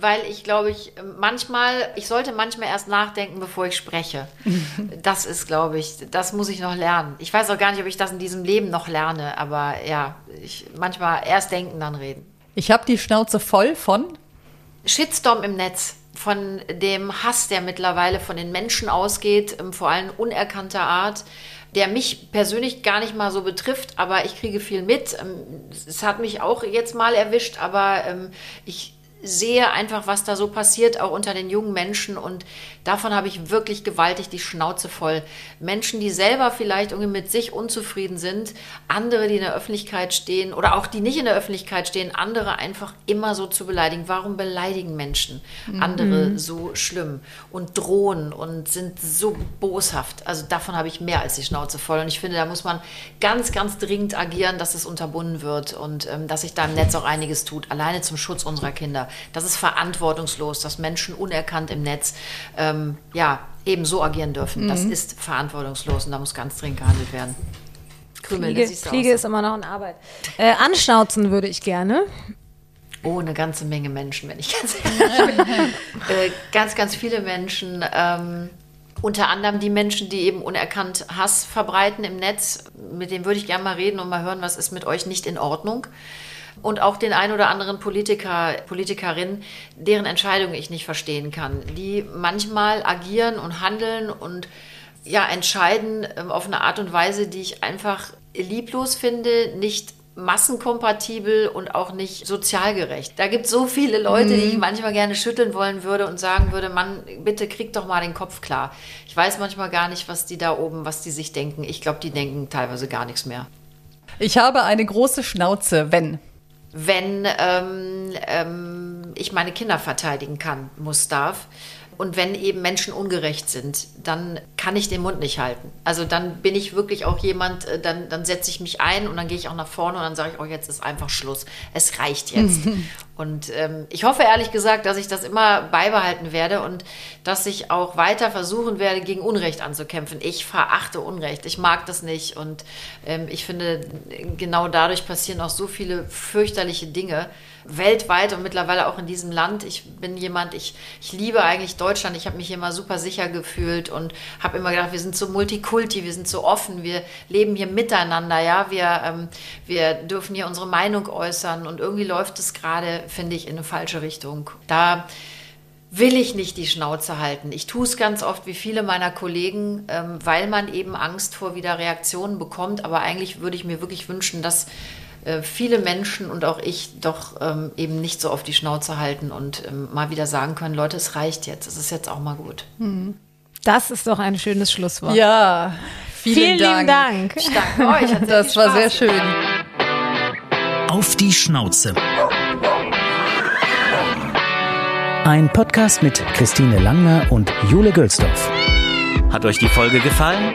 weil ich glaube ich manchmal, ich sollte manchmal erst nachdenken, bevor ich spreche. <laughs> Das ist, glaube ich, das muss ich noch lernen. Ich weiß auch gar nicht, ob ich das in diesem Leben noch lerne, aber ja, ich, manchmal erst denken, dann reden. ich habe die Schnauze voll von Shitstorm im Netz, von dem Hass, der mittlerweile von den Menschen ausgeht, ähm, vor allem unerkannter Art, der mich persönlich gar nicht mal so betrifft, aber ich kriege viel mit. Ähm, Es hat mich auch jetzt mal erwischt, aber ähm, ich sehe einfach, was da so passiert, auch unter den jungen Menschen und davon habe ich wirklich gewaltig die Schnauze voll. Menschen, die selber vielleicht irgendwie mit sich unzufrieden sind, andere, die in der Öffentlichkeit stehen oder auch die nicht in der Öffentlichkeit stehen, andere einfach immer so zu beleidigen. Warum beleidigen Menschen andere so schlimm und drohen und sind so boshaft? Also davon habe ich mehr als die Schnauze voll und ich finde, da muss man ganz, ganz dringend agieren, dass es unterbunden wird und ähm, dass sich da im Netz auch einiges tut, alleine zum Schutz unserer Kinder. Das ist verantwortungslos, dass Menschen unerkannt im Netz ähm, ja, eben so agieren dürfen. Das ist verantwortungslos und da muss ganz dringend gehandelt werden. Krümel, Fliege, Fliege ist immer noch in Arbeit. Äh, anschnauzen würde ich gerne. Oh, eine ganze Menge Menschen, wenn ich ganz <laughs> ehrlich bin. äh, ganz, ganz viele Menschen. Ähm, unter anderem die Menschen, die eben unerkannt Hass verbreiten im Netz. Mit denen würde ich gerne mal reden und mal hören, was ist mit euch nicht in Ordnung. Und auch den ein oder anderen Politiker, Politikerin, deren Entscheidungen ich nicht verstehen kann, die manchmal agieren und handeln und ja, entscheiden ähm, auf eine Art und Weise, die ich einfach lieblos finde, nicht massenkompatibel und auch nicht sozial gerecht. Da gibt es so viele Leute, die ich manchmal gerne schütteln wollen würde und sagen würde, Mann, bitte krieg doch mal den Kopf klar. Ich weiß manchmal gar nicht, was die da oben, was die sich denken. Ich glaube, die denken teilweise gar nichts mehr. Ich habe eine große Schnauze, wenn. Wenn ähm, ähm, ich meine Kinder verteidigen kann, muss, darf. Und wenn eben Menschen ungerecht sind, dann kann ich den Mund nicht halten. Also dann bin ich wirklich auch jemand, äh, dann, dann setze ich mich ein und dann gehe ich auch nach vorne und dann sage ich, oh, jetzt ist einfach Schluss. Es reicht jetzt. <laughs> und ähm, ich hoffe ehrlich gesagt, dass ich das immer beibehalten werde und dass ich auch weiter versuchen werde, gegen Unrecht anzukämpfen. Ich verachte Unrecht. Ich mag das nicht. Und ähm, ich finde, genau dadurch passieren auch so viele fürchterliche Dinge weltweit und mittlerweile auch in diesem Land. Ich bin jemand, ich, ich liebe eigentlich Deutschland. Ich habe mich hier immer super sicher gefühlt und habe immer gedacht, wir sind so multikulti, wir sind so offen, wir leben hier miteinander, ja, wir, ähm, wir dürfen hier unsere Meinung äußern und irgendwie läuft es gerade, finde ich, in eine falsche Richtung. Da will ich nicht die Schnauze halten. Ich tue es ganz oft wie viele meiner Kollegen, ähm, weil man eben Angst vor wieder Reaktionen bekommt. Aber eigentlich würde ich mir wirklich wünschen, dass viele Menschen und auch ich doch ähm, eben nicht so auf die Schnauze halten und ähm, mal wieder sagen können, Leute, es reicht jetzt, es ist jetzt auch mal gut. Das ist doch ein schönes Schlusswort. Ja, vielen, Vielen Dank. lieben Dank. Ich danke euch. Das war sehr schön. Auf die Schnauze. Ein Podcast mit Christine Langner und Jule Gülsdorf. Hat euch die Folge gefallen?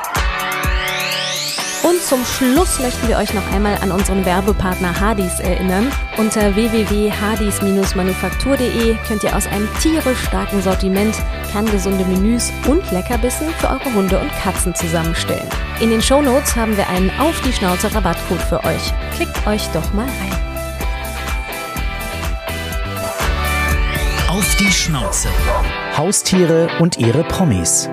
Und zum Schluss möchten wir euch noch einmal an unseren Werbepartner Hardys erinnern. Unter www.hardys-manufaktur.de könnt ihr aus einem tierisch starken Sortiment kerngesunde Menüs und Leckerbissen für eure Hunde und Katzen zusammenstellen. In den Shownotes haben wir einen Auf die Schnauze Rabattcode für euch. Klickt euch doch mal rein. Auf die Schnauze. Haustiere und ihre Promis.